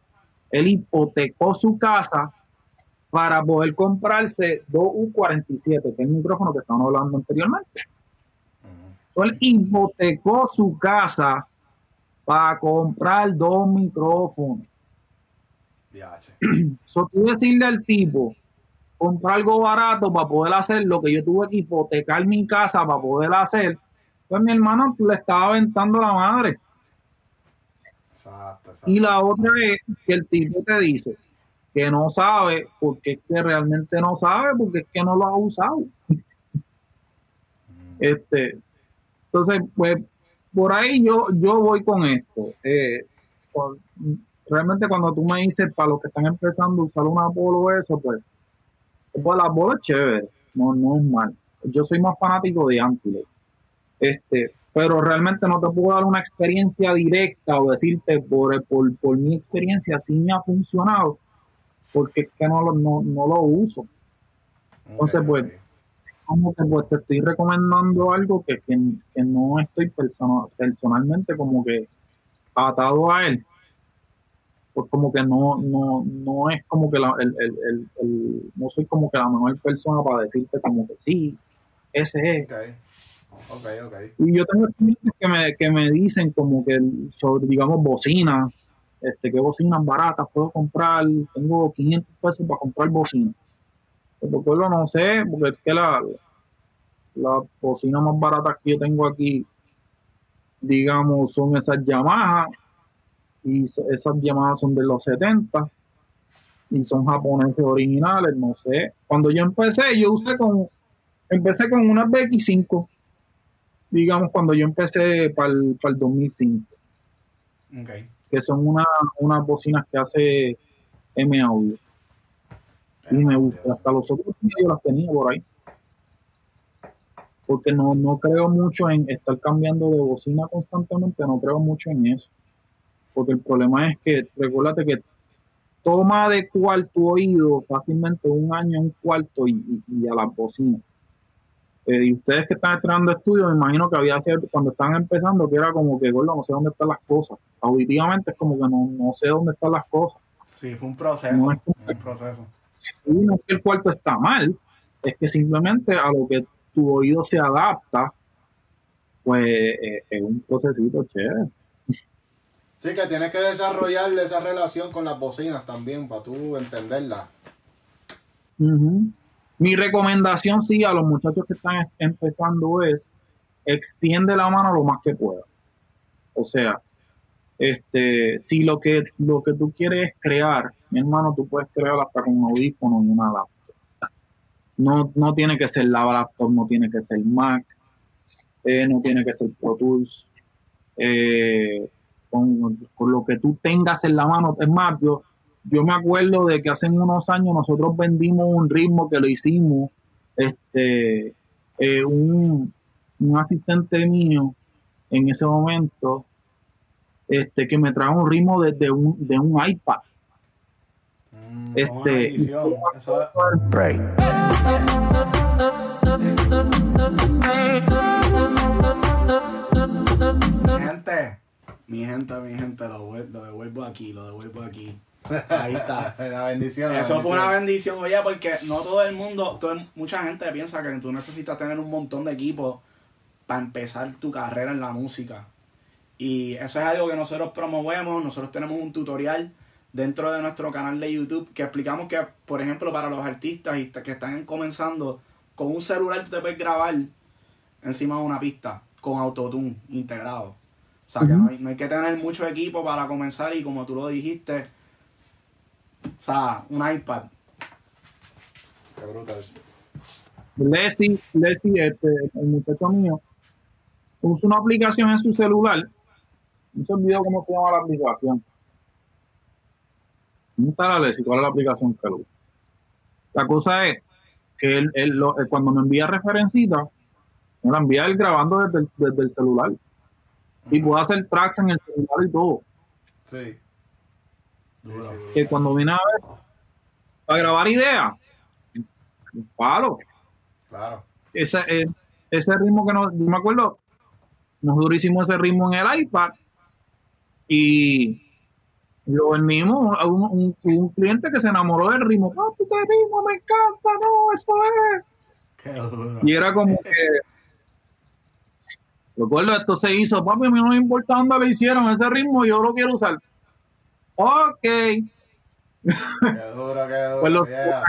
él hipotecó su casa para poder comprarse dos U47, que es el micrófono que estábamos hablando anteriormente. Él hipotecó su casa para comprar dos micrófonos. so, tú decirle al tipo, comprar algo barato para poder hacer lo que yo tuve que hipotecar mi casa para poder hacer, pues mi hermano le estaba aventando la madre. Y la otra es que el tipo te dice que no sabe, porque es que realmente no sabe, porque es que no lo ha usado. Este, entonces, pues, por ahí yo, yo voy con esto. Eh, realmente cuando tú me dices, para los que están empezando a usar una polo eso, pues, pues la bola es chévere, no, no es mal. Yo soy más fanático de Antilles. Este, pero realmente no te puedo dar una experiencia directa o decirte por, por, mi experiencia si me ha funcionado, porque es que no, no, no lo uso. Entonces, pues, como que pues, te estoy recomendando algo que, que, no estoy personalmente como que atado a él. pues como que no, no, no es como que la, el, el, el, no soy como que la mejor persona para decirte como que sí, ese es. Y yo tengo clientes que me, que me dicen como que sobre, digamos, bocinas, este, qué bocinas baratas puedo comprar, tengo 500 pesos para comprar bocinas. Pero pues lo no sé, porque es que la, la bocina más baratas que yo tengo aquí, digamos, son esas Yamaha, y esas Yamaha son de los 70, y son japoneses originales, no sé. Cuando yo empecé, yo usé con, empecé con una BX5 digamos, cuando yo empecé para el, 2005, Ok. que son una, unas bocinas que hace M Audio. Y me gusta. Hasta los otros yo las tenía por ahí. Porque no, no creo mucho en estar cambiando de bocina constantemente, no creo mucho en eso. Porque el problema es que, recuérdate que toma de tu oído fácilmente un año, un cuarto y, y- y a las bocinas. Eh, y ustedes que están estrenando estudios, me imagino que había cierto, cuando estaban empezando, que era como que, gordo, no sé dónde están las cosas. Auditivamente es como que no, no sé dónde están las cosas. Sí, fue un proceso. No es como- un proceso. No es que el cuarto está mal, es que simplemente a lo que tu oído se adapta, pues eh, es un procesito chévere. Sí, que tienes que desarrollar esa relación con las bocinas también para tú entenderlas. Ujú. Mi recomendación, sí, a los muchachos que están empezando es extiende la mano lo más que pueda. O sea, este, si lo que, lo que tú quieres es crear, mi hermano, tú puedes crear hasta con un audífono y una laptop. No, no tiene que ser la laptop, no tiene que ser Mac, eh, no tiene que ser Pro Tools. eh, con, con lo que tú tengas en la mano. Es más, yo, yo me acuerdo de que hace unos años nosotros vendimos un ritmo que lo hicimos, este, eh, un, un asistente mío en ese momento, este, que me trajo un ritmo desde un, de un iPad. Mm, Este, bendición. Eso es- Pray. Mi gente, mi gente, mi gente, lo, vuel- lo devuelvo aquí, lo devuelvo aquí. Ahí está. La bendición. la Eso fue una bendición, oye, porque no todo el mundo, todo mucha gente piensa que tú necesitas tener un montón de equipos para empezar tu carrera en la música. Y eso es algo que nosotros promovemos, nosotros tenemos un tutorial dentro de nuestro canal de YouTube que explicamos que, por ejemplo, para los artistas y que están comenzando, con un celular tú te puedes grabar encima de una pista con autotune integrado. O sea, que no hay, no hay que tener mucho equipo para comenzar y como tú lo dijiste, o sea, un iPad. Qué brutal. Leslie, Leslie este, el muchacho mío, usa una aplicación en su celular. No se olvidó cómo se llama la aplicación. ¿Dónde está la Leslie? ¿Cuál es la aplicación que usa? La cosa es que él, él lo- él cuando me envía referencita, me la envía él grabando desde el, desde el celular. Y puede hacer tracks en el celular y todo. Sí. Que cuando viene a ver, a grabar ideas, palo. Claro. ese, eh, ese ritmo que nos, yo me acuerdo, nosotros hicimos ese ritmo en el iPad y lo a un, un- un cliente que se enamoró del ritmo. Papi, ese ritmo me encanta, no, eso es. Qué duro. Y era como que, recuerdo, esto se hizo, papi, a mí no me importa dónde lo hicieron, ese ritmo yo lo quiero usar. Ok, Qué duro, qué duro. Pues lo- yeah.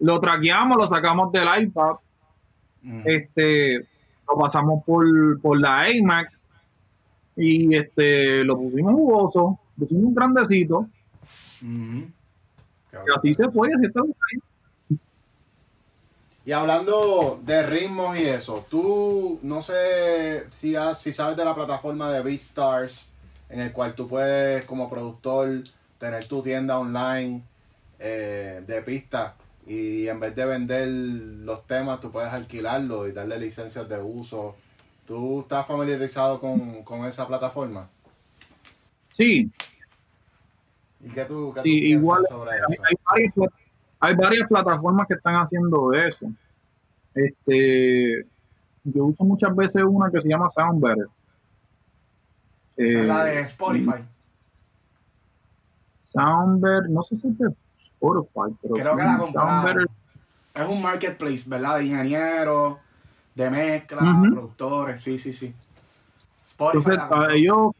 lo traqueamos, lo sacamos del iPad Mm. este lo pasamos por, por la iMac y este lo pusimos jugoso, pusimos un grandecito, y así se fue, así está bien. Y hablando de ritmos y eso, tú no sé si, has- si sabes de la plataforma de BeatStars, en el cual tú puedes como productor tener tu tienda online eh, de pista y en vez de vender los temas tú puedes alquilarlo y darle licencias de uso. ¿Tú estás familiarizado con, con esa plataforma? Sí, ¿Y qué tú, qué tú Sí, piensas igual sobre hay, eso? hay varias, pla- hay varias plataformas que están haciendo eso. Este, yo uso muchas veces una que se llama Soundbetter. Esa es la Eh, de Spotify. Soundbetter, no sé si es de Spotify, pero Creo que la compraron. Es un marketplace, ¿verdad? De ingenieros, de mezcla, Ujú. productores, sí, sí, sí. Spotify. Entonces, ellos,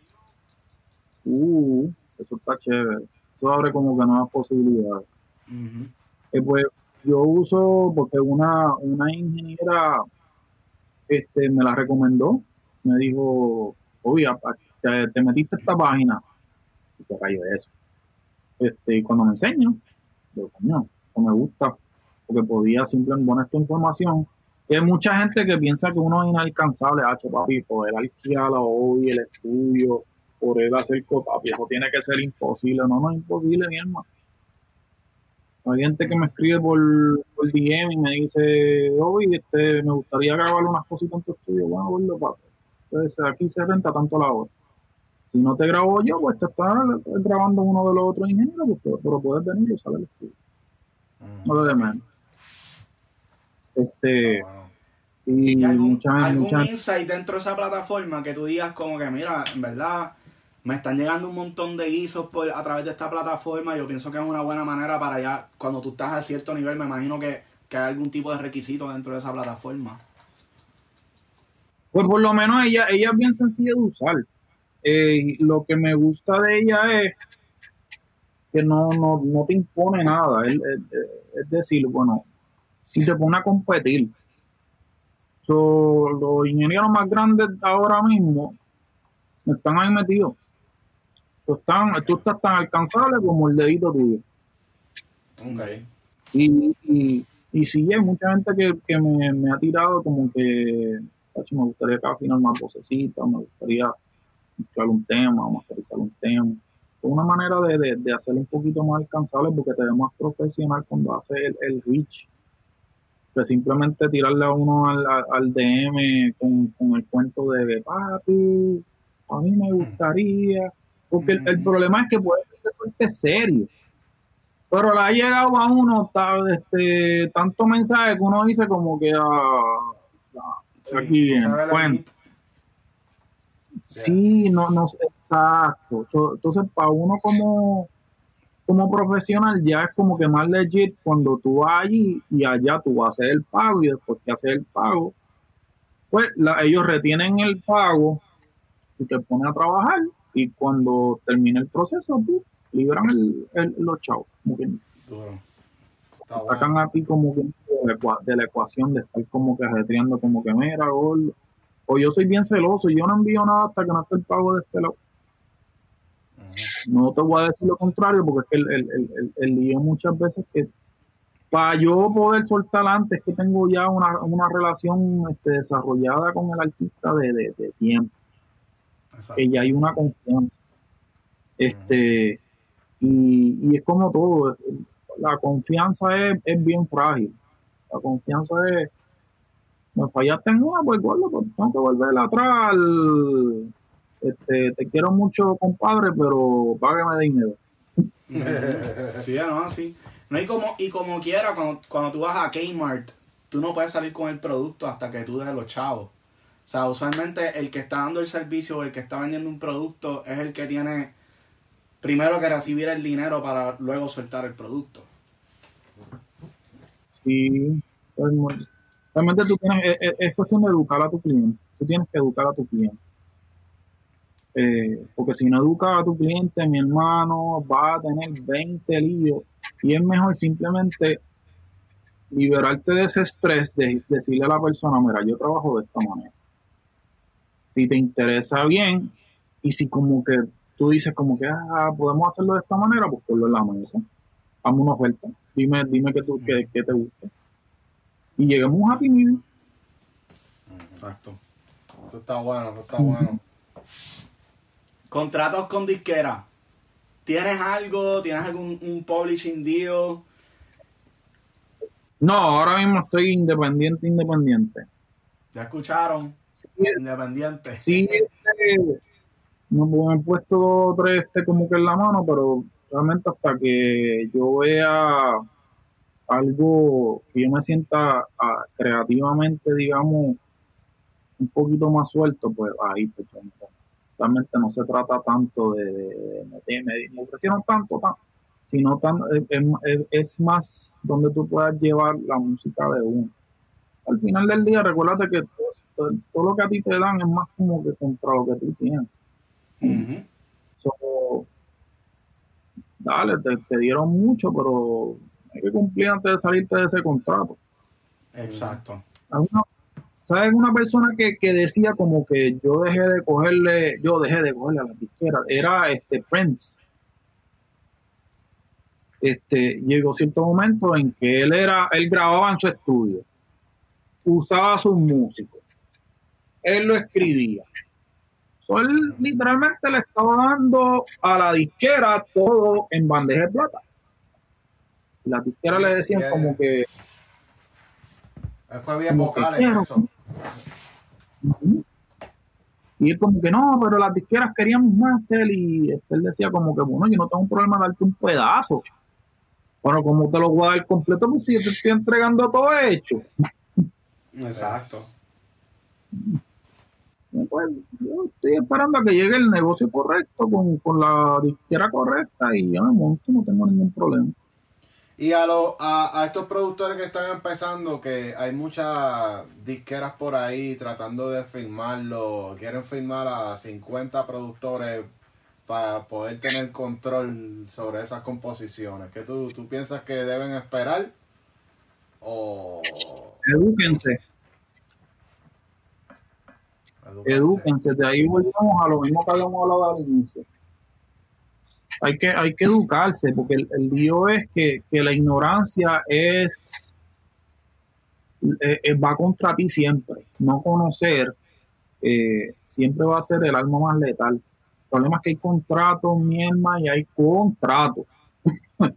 uh, eso está chévere. Eso abre como que nuevas posibilidades. Ujú. Eh, pues yo uso, porque una, una ingeniera este, me la recomendó, me dijo, oye, te, te metiste a esta página, y te de eso. Este, y cuando me enseño, yo, coño, esto me gusta, porque podía simplemente poner esta información. Y hay mucha gente que piensa que uno es inalcanzable, hacho, papi, poder alquilar hoy el estudio, poder hacer papi, eso tiene que ser imposible. No, no es imposible, mi hermano. Hay gente que me escribe por, por DM y me dice, oye, este, me gustaría grabar unas cositas en tu estudio. Bueno, bueno, papi. Entonces aquí se renta tanto la hora. Si no te grabo yo, pues te está grabando uno de los otros ingenieros, pues, pero, puedes venir y usar el estudio. No lo de menos. Este, Ah, bueno. Y, ¿Y algún, algún insight dentro de esa plataforma que tú digas como que, mira, en verdad, me están llegando un montón de guisos por, a través de esta plataforma. Yo pienso que es una buena manera para ya, cuando tú estás a cierto nivel, me imagino que, que hay algún tipo de requisito dentro de esa plataforma. Pues por lo menos ella, ella es bien sencilla de usar. Eh, lo que me gusta de ella es que no, no, no te impone nada. Es, es- es decir, bueno, si te pone a competir. So, los ingenieros más grandes ahora mismo están ahí metidos. Tú, están, tú estás tan alcanzable como el dedito tuyo. Ok. Y, y, y sí, hay mucha gente que, que me, me ha tirado como que "Tacho, me gustaría que afinar más vocecitas, me gustaría mezclar un tema, masterizar un tema. Es una manera de, de, de hacerlo un poquito más alcanzable porque te ve más profesional cuando haces el, el reach. Que simplemente tirarle a uno al, al- DM con, con el cuento de papi, a mí me gustaría. Porque el, problema es que puede ser estés serio. Pero le ha llegado a uno este, tanto mensaje que uno dice como que ah, Sí, Aquí la bueno. hit. sí, no, no, exacto. Entonces, para uno como, como profesional ya es como que más legit cuando tú vas allí y allá tú vas a hacer el pago y después que haces el pago, pues la- ellos retienen el pago y te ponen a trabajar y cuando termine el proceso, tú libran el, el- los chavos. como quien dice. Está sacan bueno. a ti como que de la, ecuación de estar como que arretreando como que mira gordo. o yo soy bien celoso y yo no envío nada hasta que no esté el pago de este lado. No te voy a decir lo contrario porque es que el, el, el, el- lío muchas veces que para yo poder soltar antes que tengo ya una, una relación este, desarrollada con el artista de, de, de tiempo Exacto. que ya hay una confianza. Este, y, y es como todo, la confianza es, es bien frágil. La confianza es, me fallaste en una, pues gordo, pues tengo que volver atrás. al- Este, te quiero mucho, compadre, pero págame dinero. Sí, no, así. No, y como, y como quiera, cuando, cuando tú vas a Kmart, tú no puedes salir con el producto hasta que tú des los chavos. O sea, usualmente el que está dando el servicio o el que está vendiendo un producto es el que tiene primero que recibir el dinero para luego soltar el producto. Sí, pues, realmente tú tienes, es, es- es cuestión de educar a tu cliente. Tú tienes que educar a tu cliente. Eh, porque si no educas a tu cliente, mi hermano, va a tener 20 líos. Y es mejor simplemente liberarte de ese estrés, de decirle a la persona, mira, yo trabajo de esta manera. Si te interesa bien, y si como que tú dices como que, ah, podemos hacerlo de esta manera, pues ponlo en la mesa. Hazme una oferta. Dime, dime que, tú, que, que te gusta. Y lleguemos a un happy medium. Exacto. Eso está bueno, eso está bueno. Contratos con disquera. ¿Tienes algo? ¿Tienes algún un publishing deal? No, ahora mismo estoy independiente, independiente. ¿Ya escucharon? Sí, Independiente. sí este, no me he puesto dos o tres este como que en la mano, pero realmente hasta que yo vea algo que yo me sienta ah, creativamente, digamos, un poquito más suelto, pues ahí pues, me pongo. Realmente no se trata tanto de, de, me, ofrecieron tanto, sino tan, es, más donde tú puedas llevar la música de uno. Al final del día, recuérdate que todo, lo que a ti te dan es más como que contra lo que tú tienes. dale, te, dieron mucho, pero hay que cumplir antes de salirte de ese contrato. Exacto. ¿Sabes? Una persona que, decía como que yo dejé de cogerle, yo dejé de cogerle a la disquera, era este Prince. Este, llegó cierto momento en que él era, él grababa en su estudio, usaba sus músicos, él lo escribía. él literalmente le estaba dando a la disquera todo en bandeja de plata. La disquera le decían como que él fue bien vocal en eso. Y él como que no, pero las disqueras queríamos más él y él decía como que bueno, yo no tengo un problema de darte un pedazo. Bueno, como te lo voy a dar completo, pues si yo te estoy entregando todo hecho. Exacto. Pues, yo estoy esperando a que llegue el negocio correcto con, con la disquera correcta y ya me monto, no tengo ningún problema. Y a, lo, a, estos productores que están empezando, que hay muchas disqueras por ahí tratando de filmarlo, quieren filmar a 50 productores para poder tener control sobre esas composiciones. ¿Qué tú, tú piensas que deben esperar? O... Edúquense. Edúquense. De ahí volvemos a lo mismo que habíamos hablado al inicio hay que, hay que educarse, porque el, el lío es que, la ignorancia es eh, eh, va contra ti siempre. No conocer eh, siempre va a ser el alma más letal. El problema es que hay contratos, mi y hay contratos. tú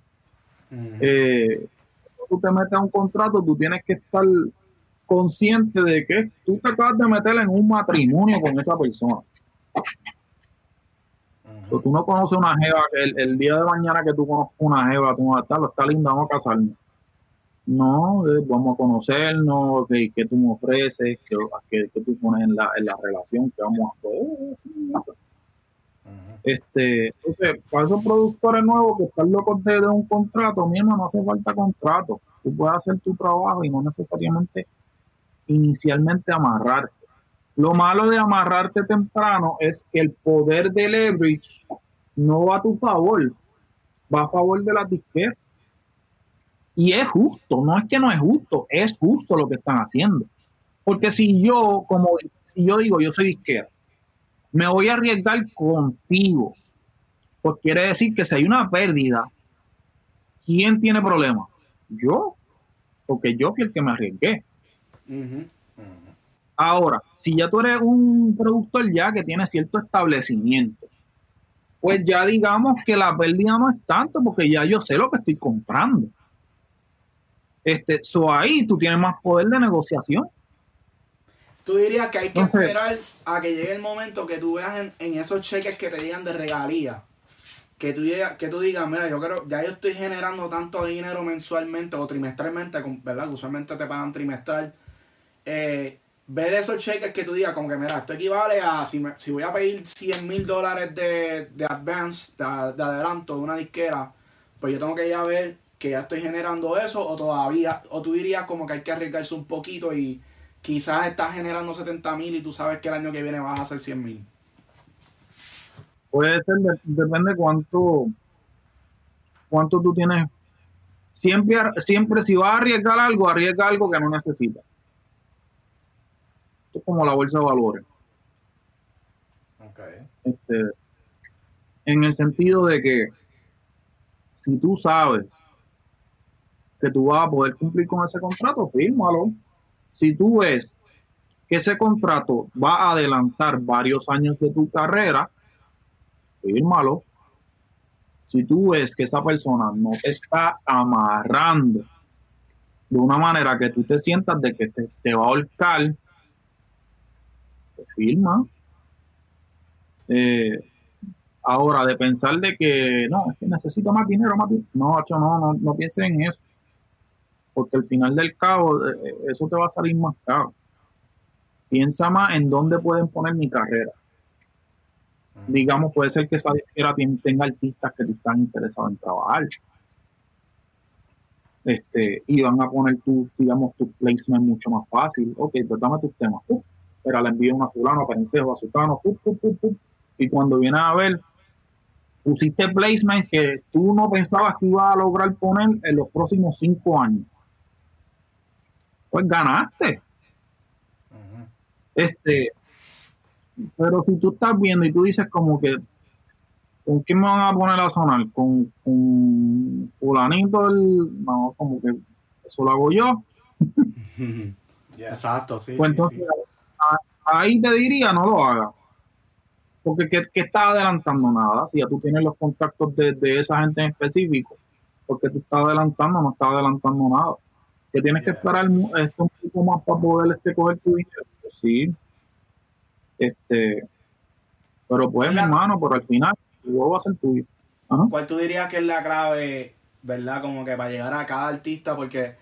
te metes a un contrato, tú tienes que estar consciente de que tú te acabas de meter en un matrimonio con esa persona tú no conoces una jeva, el, el día de mañana que tú conozcas una jeva, tú vas a estar, está linda, vamos a casarnos. No, eh, vamos a conocernos, que, que tú me ofreces, que, que, tú pones en la, en la relación, que vamos a hacer. Este, entonces, para esos productores nuevos que están locos de, de un contrato, mismo no hace falta contrato. Tú puedes hacer tu trabajo y no necesariamente inicialmente amarrarte. Lo malo de amarrarte temprano es que el poder de leverage no va a tu favor, va a favor de las disqueras. Y es justo, no es que no es justo, es justo lo que están haciendo. Porque si yo, como si yo digo, yo soy disquera, me voy a arriesgar contigo, pues quiere decir que si hay una pérdida, ¿quién tiene problema? Yo, porque yo fui el que me arriesgué. Ahora, si ya tú eres un productor ya que tiene cierto establecimiento, pues ya digamos que la pérdida no es tanto porque ya yo sé lo que estoy comprando. Este, so ahí tú tienes más poder de negociación. Tú dirías que hay que esperar a que llegue el momento que tú veas en, esos cheques que te digan de regalía. Que tú, que tú digas, mira, yo creo, ya yo estoy generando tanto dinero mensualmente o trimestralmente, ¿verdad? usualmente te pagan trimestral. Eh, ve de esos cheques que tú digas, como que, mira, esto equivale a, si, si voy a pedir 100 mil dólares de, de advance, de, adelanto de una disquera, pues yo tengo que ir a ver que ya estoy generando eso, o todavía, o tú dirías como que hay que arriesgarse un poquito y quizás estás generando 70 mil y tú sabes que el año que viene vas a hacer 100 mil. Puede ser, depende cuánto, cuánto tú tienes. Siempre, siempre si vas a arriesgar algo, arriesga algo que no necesitas como la bolsa de valores. Este, en el sentido de que si tú sabes que tú vas a poder cumplir con ese contrato, fírmalo. Si tú ves que ese contrato va a adelantar varios años de tu carrera, fírmalo. Si tú ves que esa persona no te está amarrando de una manera que tú te sientas de que te, te va a ahorcar firma. Eh, ahora, de pensar de que no, es que necesito más dinero, más No, no, no, no pienses en eso. Porque al final del cabo, eh, eh, eso te va a salir más caro. Piensa más en dónde pueden poner mi carrera. digamos, puede ser que esa disquera tenga artistas que están interesados en trabajar. Este, y van a poner tu, digamos, tu placement mucho más fácil. Ok, pues dame tus temas. Pero le envío a fulano, a pensejo, a sultano, y cuando viene a ver, pusiste placement que tú no pensabas que ibas a lograr poner en los próximos cinco años. Pues ganaste. Este, pero si tú estás viendo y tú dices como que, ¿con quién me van a poner a sonar? ¿Con, con fulanito? El, no, como que eso lo hago yo. Exacto, sí. Pues entonces, ahí te diría, no lo hagas. Porque ¿qué, ¿qué, estás adelantando? Nada. Si ya tú tienes los contactos de, esa gente en específico, porque tú estás adelantando, no estás adelantando nada. Que tienes que esperar esto un poco más para poder este, coger tu dinero. Pues sí, este, pero pues, mi hermano, pero al final, el va a ser tuyo. ¿Cuál tú dirías que es la clave, verdad? Como que para llegar a cada artista, porque,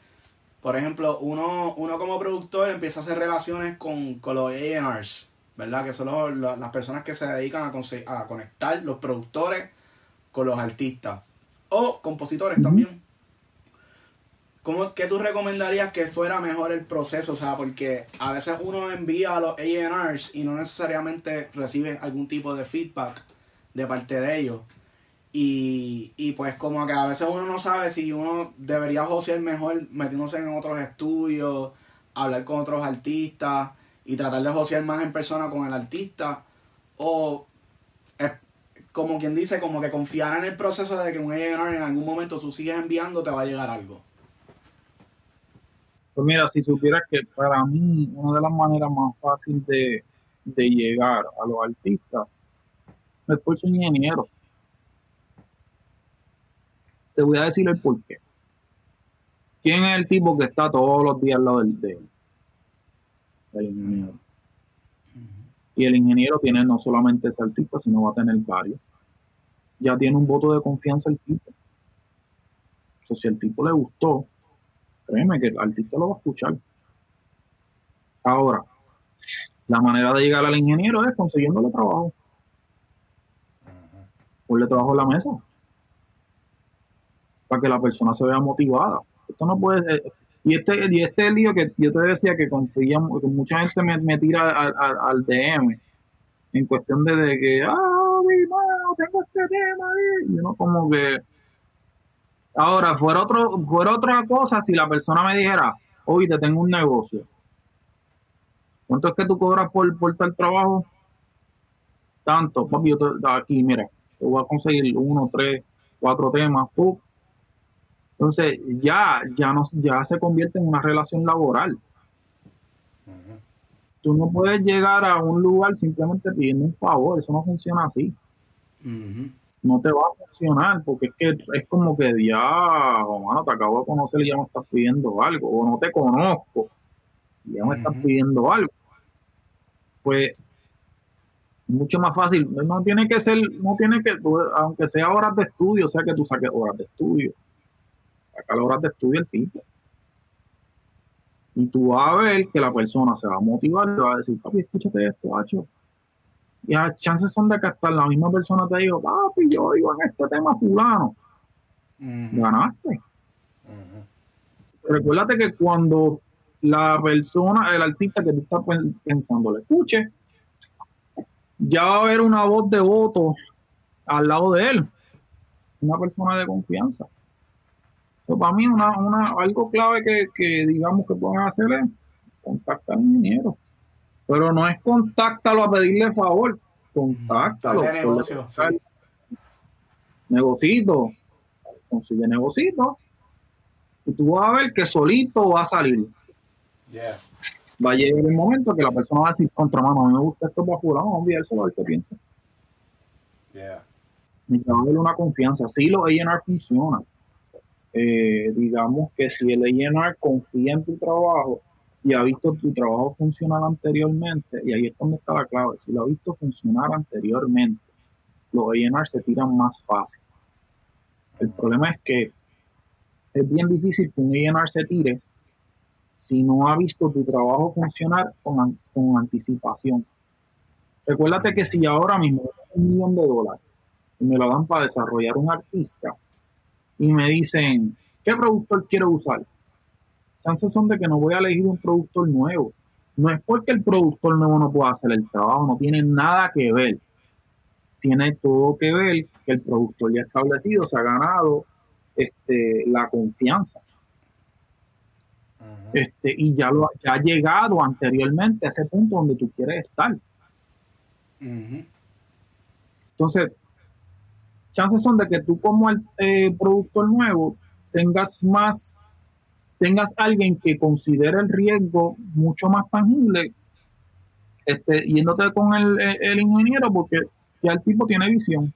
por ejemplo, uno, uno como productor empieza a hacer relaciones con, con los A&Rs, ¿verdad? Que son las personas que se dedican a, a, conectar los productores con los artistas. O compositores también. ¿Cómo, ¿Qué tú recomendarías que fuera mejor el proceso? O sea, porque a veces uno envía a los ARs y no necesariamente recibe algún tipo de feedback de parte de ellos. Y, y pues como que a veces uno no sabe si uno debería josear mejor metiéndose en otros estudios, hablar con otros artistas y tratar de josear más en persona con el artista. O como quien dice, como que confiar en el proceso de que un AR en algún momento tú sigues enviando te va a llegar algo. Pues mira, si supieras que para mí una de las maneras más fáciles de, llegar a los artistas es por su ingeniero. Te voy a decir el por qué. ¿Quién es el tipo que está todos los días al lado del, de El ingeniero. Y el ingeniero tiene no solamente ese artista, sino va a tener varios. Ya tiene un voto de confianza el tipo. Entonces, si el tipo le gustó, créeme que el artista lo va a escuchar. Ahora, la manera de llegar al ingeniero es consiguiéndole trabajo. Ponle trabajo en la mesa. Para que la persona se vea motivada. Esto no puede. Y este, y este lío que yo te decía que conseguíamos, que mucha gente me, tira al, DM en cuestión de, que, ah, mi tengo este tema, y uno como que, Ahora, fuera, otro, fuera otra cosa si la persona me dijera, oye, te tengo un negocio. ¿Cuánto es que tú cobras por, por tal trabajo? Tanto, papi, yo aquí, mira, te voy a conseguir uno, tres, cuatro temas. Entonces, ya, ya, no, ya se convierte en una relación laboral. Tú no puedes llegar a un lugar simplemente pidiendo un favor, eso no funciona así. No te va a funcionar porque es que es como que ya, mano, te acabo de conocer y ya me estás pidiendo algo, o no te conozco y ya me estás pidiendo algo. Pues mucho más fácil, no tiene que ser, no tiene que, aunque sea horas de estudio, o sea que tú saques horas de estudio, saca las horas de estudio el tipo. Y tú vas a ver que la persona se va a motivar y va a decir, papi, escúchate esto, hacho y las chances son de que hasta la misma persona te diga, papi, yo digo en este tema fulano. Ganaste. Recuérdate que cuando la persona, el artista que tú estás pensando, le escuche, ya va a haber una voz de voto al lado de él. Una persona de confianza. Para mí, una, una, algo clave que, que digamos que pueden hacer es contactar al ingeniero. Pero no es contáctalo a pedirle favor, contáctalo. negocio. Negocito. Consigue negocito. Y tú vas a ver que solito va a salir. Va a llegar el momento que la persona va a decir, contra mano, a mí me gusta esto para jugar, vamos a enviárselo a ver qué piensa. Yeah. Y va a haber una confianza. Si los A&R funcionan. Eh, digamos que si el A&R confía en tu trabajo, y ha visto tu trabajo funcionar anteriormente, y ahí es donde está la clave, si lo ha visto funcionar anteriormente, los A&R se tiran más fácil. El problema es que es bien difícil que un A&R se tire si no ha visto tu trabajo funcionar con, con anticipación. Recuérdate que si ahora mismo un millón de dólares y me lo dan para desarrollar un artista y me dicen, ¿qué productor quiero usar? Chances son de que no voy a elegir un productor nuevo. No es porque el productor nuevo no pueda hacer el trabajo, no tiene nada que ver. Tiene todo que ver que el productor ya establecido se ha ganado este, la confianza. Este, y ya, lo, ya ha llegado anteriormente a ese punto donde tú quieres estar. Entonces, chances son de que tú como el eh, productor nuevo tengas más, tengas alguien que considere el riesgo mucho más tangible, este, yéndote con el, el, ingeniero porque ya el tipo tiene visión.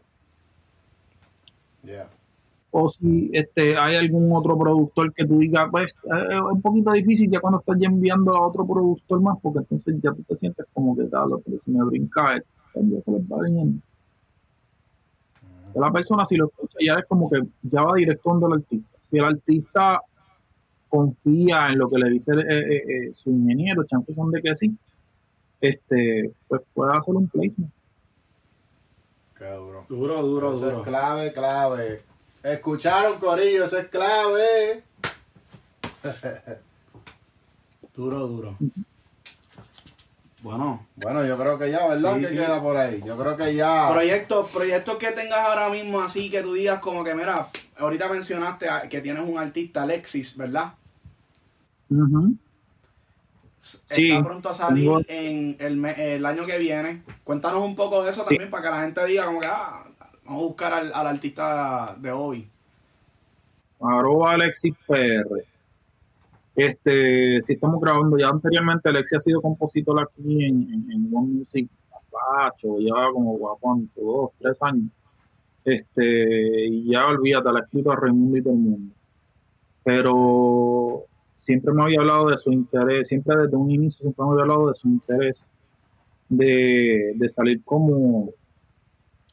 O si este, hay algún otro productor que tú digas, pues eh, es un poquito difícil ya cuando estás enviando a otro productor más, porque entonces ya tú te sientes como que tal, pero si me brinca, ya se les va bien la persona si lo escucha ya es como que ya va directo donde el artista. Si el artista confía en lo que le dice eh, eh, eh, su ingeniero, chances son de que sí, este, pues puede hacer un placement. Qué duro. Duro, duro, eso duro. es clave, clave. Escucharon, Corillo, eso es clave. duro, duro. Bueno. Bueno, yo creo que ya, ¿verdad? Sí, ¿Qué sí. queda por ahí? Yo creo que ya. Proyectos, proyectos que tengas ahora mismo así que tú digas como que, mira, ahorita mencionaste que tienes un artista, Alexis, ¿verdad? Ujú. Está Sí, pronto a salir tengo- en el, el año que viene. Cuéntanos un poco de eso también para que la gente diga como que, ah, vamos a buscar al, al artista de hoy. arroba Alexis PR. Este, si estamos grabando, ya anteriormente Alexis ha sido compositor aquí en, One Music Apacho, ya como ¿cuánto? dos, tres años. Este, y ya olvídate, la escrito a Raimundo y todo el mundo. Pero siempre me había hablado de su interés, siempre desde un inicio siempre me había hablado de su interés de, de salir como,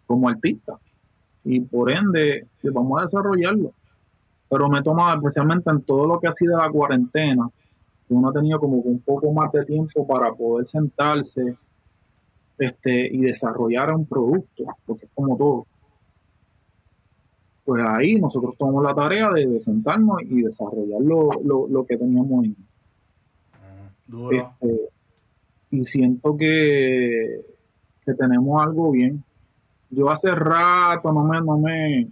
como artista. Y por ende, pues vamos a desarrollarlo pero me toma especialmente en todo lo que ha sido la cuarentena, que uno ha tenido como un poco más de tiempo para poder sentarse este, y desarrollar un producto, porque es como todo. Pues ahí nosotros tomamos la tarea de, de sentarnos y desarrollar lo, lo, lo que teníamos en, Duro. este, y siento que, que tenemos algo bien. Yo hace rato no me, no me,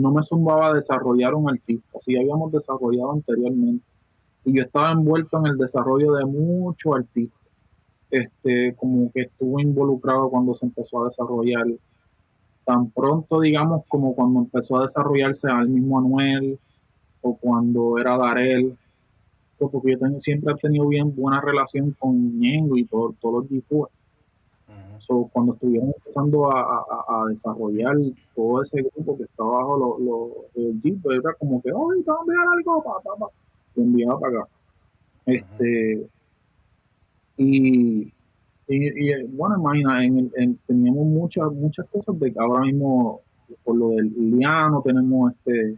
no me zumbaba a desarrollar un artista, sí habíamos desarrollado anteriormente. Y yo estaba envuelto en el desarrollo de muchos artistas. Este, como que estuve involucrado cuando se empezó a desarrollar. Tan pronto, digamos, como cuando empezó a desarrollarse al mismo Anuel o cuando era Darel, porque yo siempre he tenido bien buena relación con Ñengo y todo- todos los G4. So, cuando estuvieron empezando a, a- a desarrollar todo ese grupo que estaba bajo los lo, el Jeep, pues, era como que, ¡ay, te voy a enviar algo! Pa, pa, pa", Lo enviaba para acá. Este, y, y, y, bueno, imagina, en, el- en- teníamos muchas muchas cosas de que ahora mismo, por lo del Liliano, tenemos este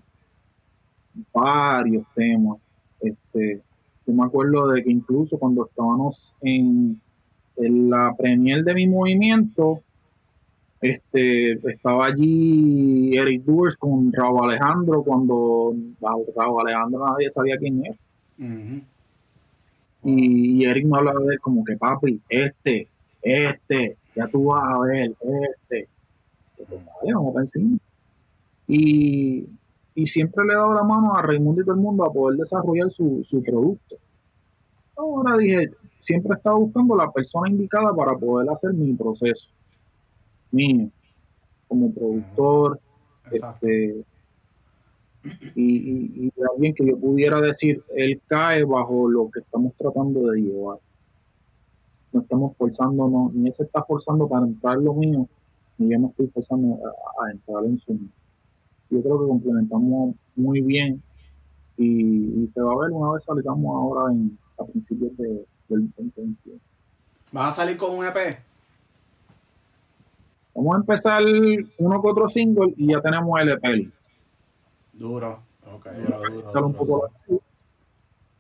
varios temas. Este, yo me acuerdo de que incluso cuando estábamos en, en la premier de mi movimiento, este, estaba allí Eric Durs con Raúl Alejandro cuando Raúl Alejandro nadie sabía quién era. Y, y Eric me hablaba de él como que papi, este, este, ya tú vas a ver, este. Yo, pues, vale, vamos para encima. Y, y siempre le he dado la mano a Raimundo y todo el mundo a poder desarrollar su, su producto. Ahora dije, siempre he estado buscando la persona indicada para poder hacer mi proceso mío como productor Exacto. este, y, y, alguien que yo pudiera decir, él cae bajo lo que estamos tratando de llevar. No estamos forzando, no, ni él se está forzando para entrar en lo mío, ni yo me estoy forzando a, a entrar en su mío. Yo creo que complementamos muy bien y, y se va a ver una vez salgamos ahora en, a principios de, del 2021. ¿Vas a salir con un EP? Vamos a empezar uno que otro single y ya tenemos el EP. Duro. Ok, Duro, duro, Sale un duro, poco duro.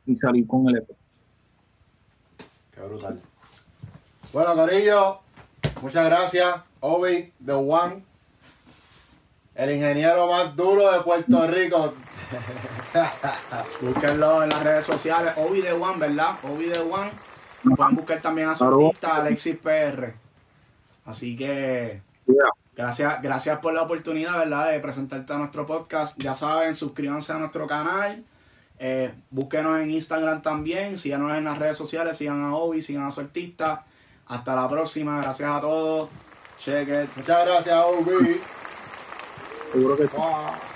y salir con el EP. Qué brutal. Bueno, Corillo, Muchas gracias, Obi, The One, el ingeniero más duro de Puerto Rico. Búsquenlo en las redes sociales, Obi The One, ¿verdad? Obi The One. Pueden buscar también a su artista, Alexis PR. Así que Yeah. gracias, gracias por la oportunidad, ¿verdad? De presentarte a nuestro podcast. Ya saben, suscríbanse a nuestro canal. Eh, búsquenos en Instagram también. Síganos en las redes sociales. Sigan a Obi, sigan a su artista. Hasta la próxima. Gracias a todos. Check it. Muchas gracias, Obi. Seguro que sí. Wow.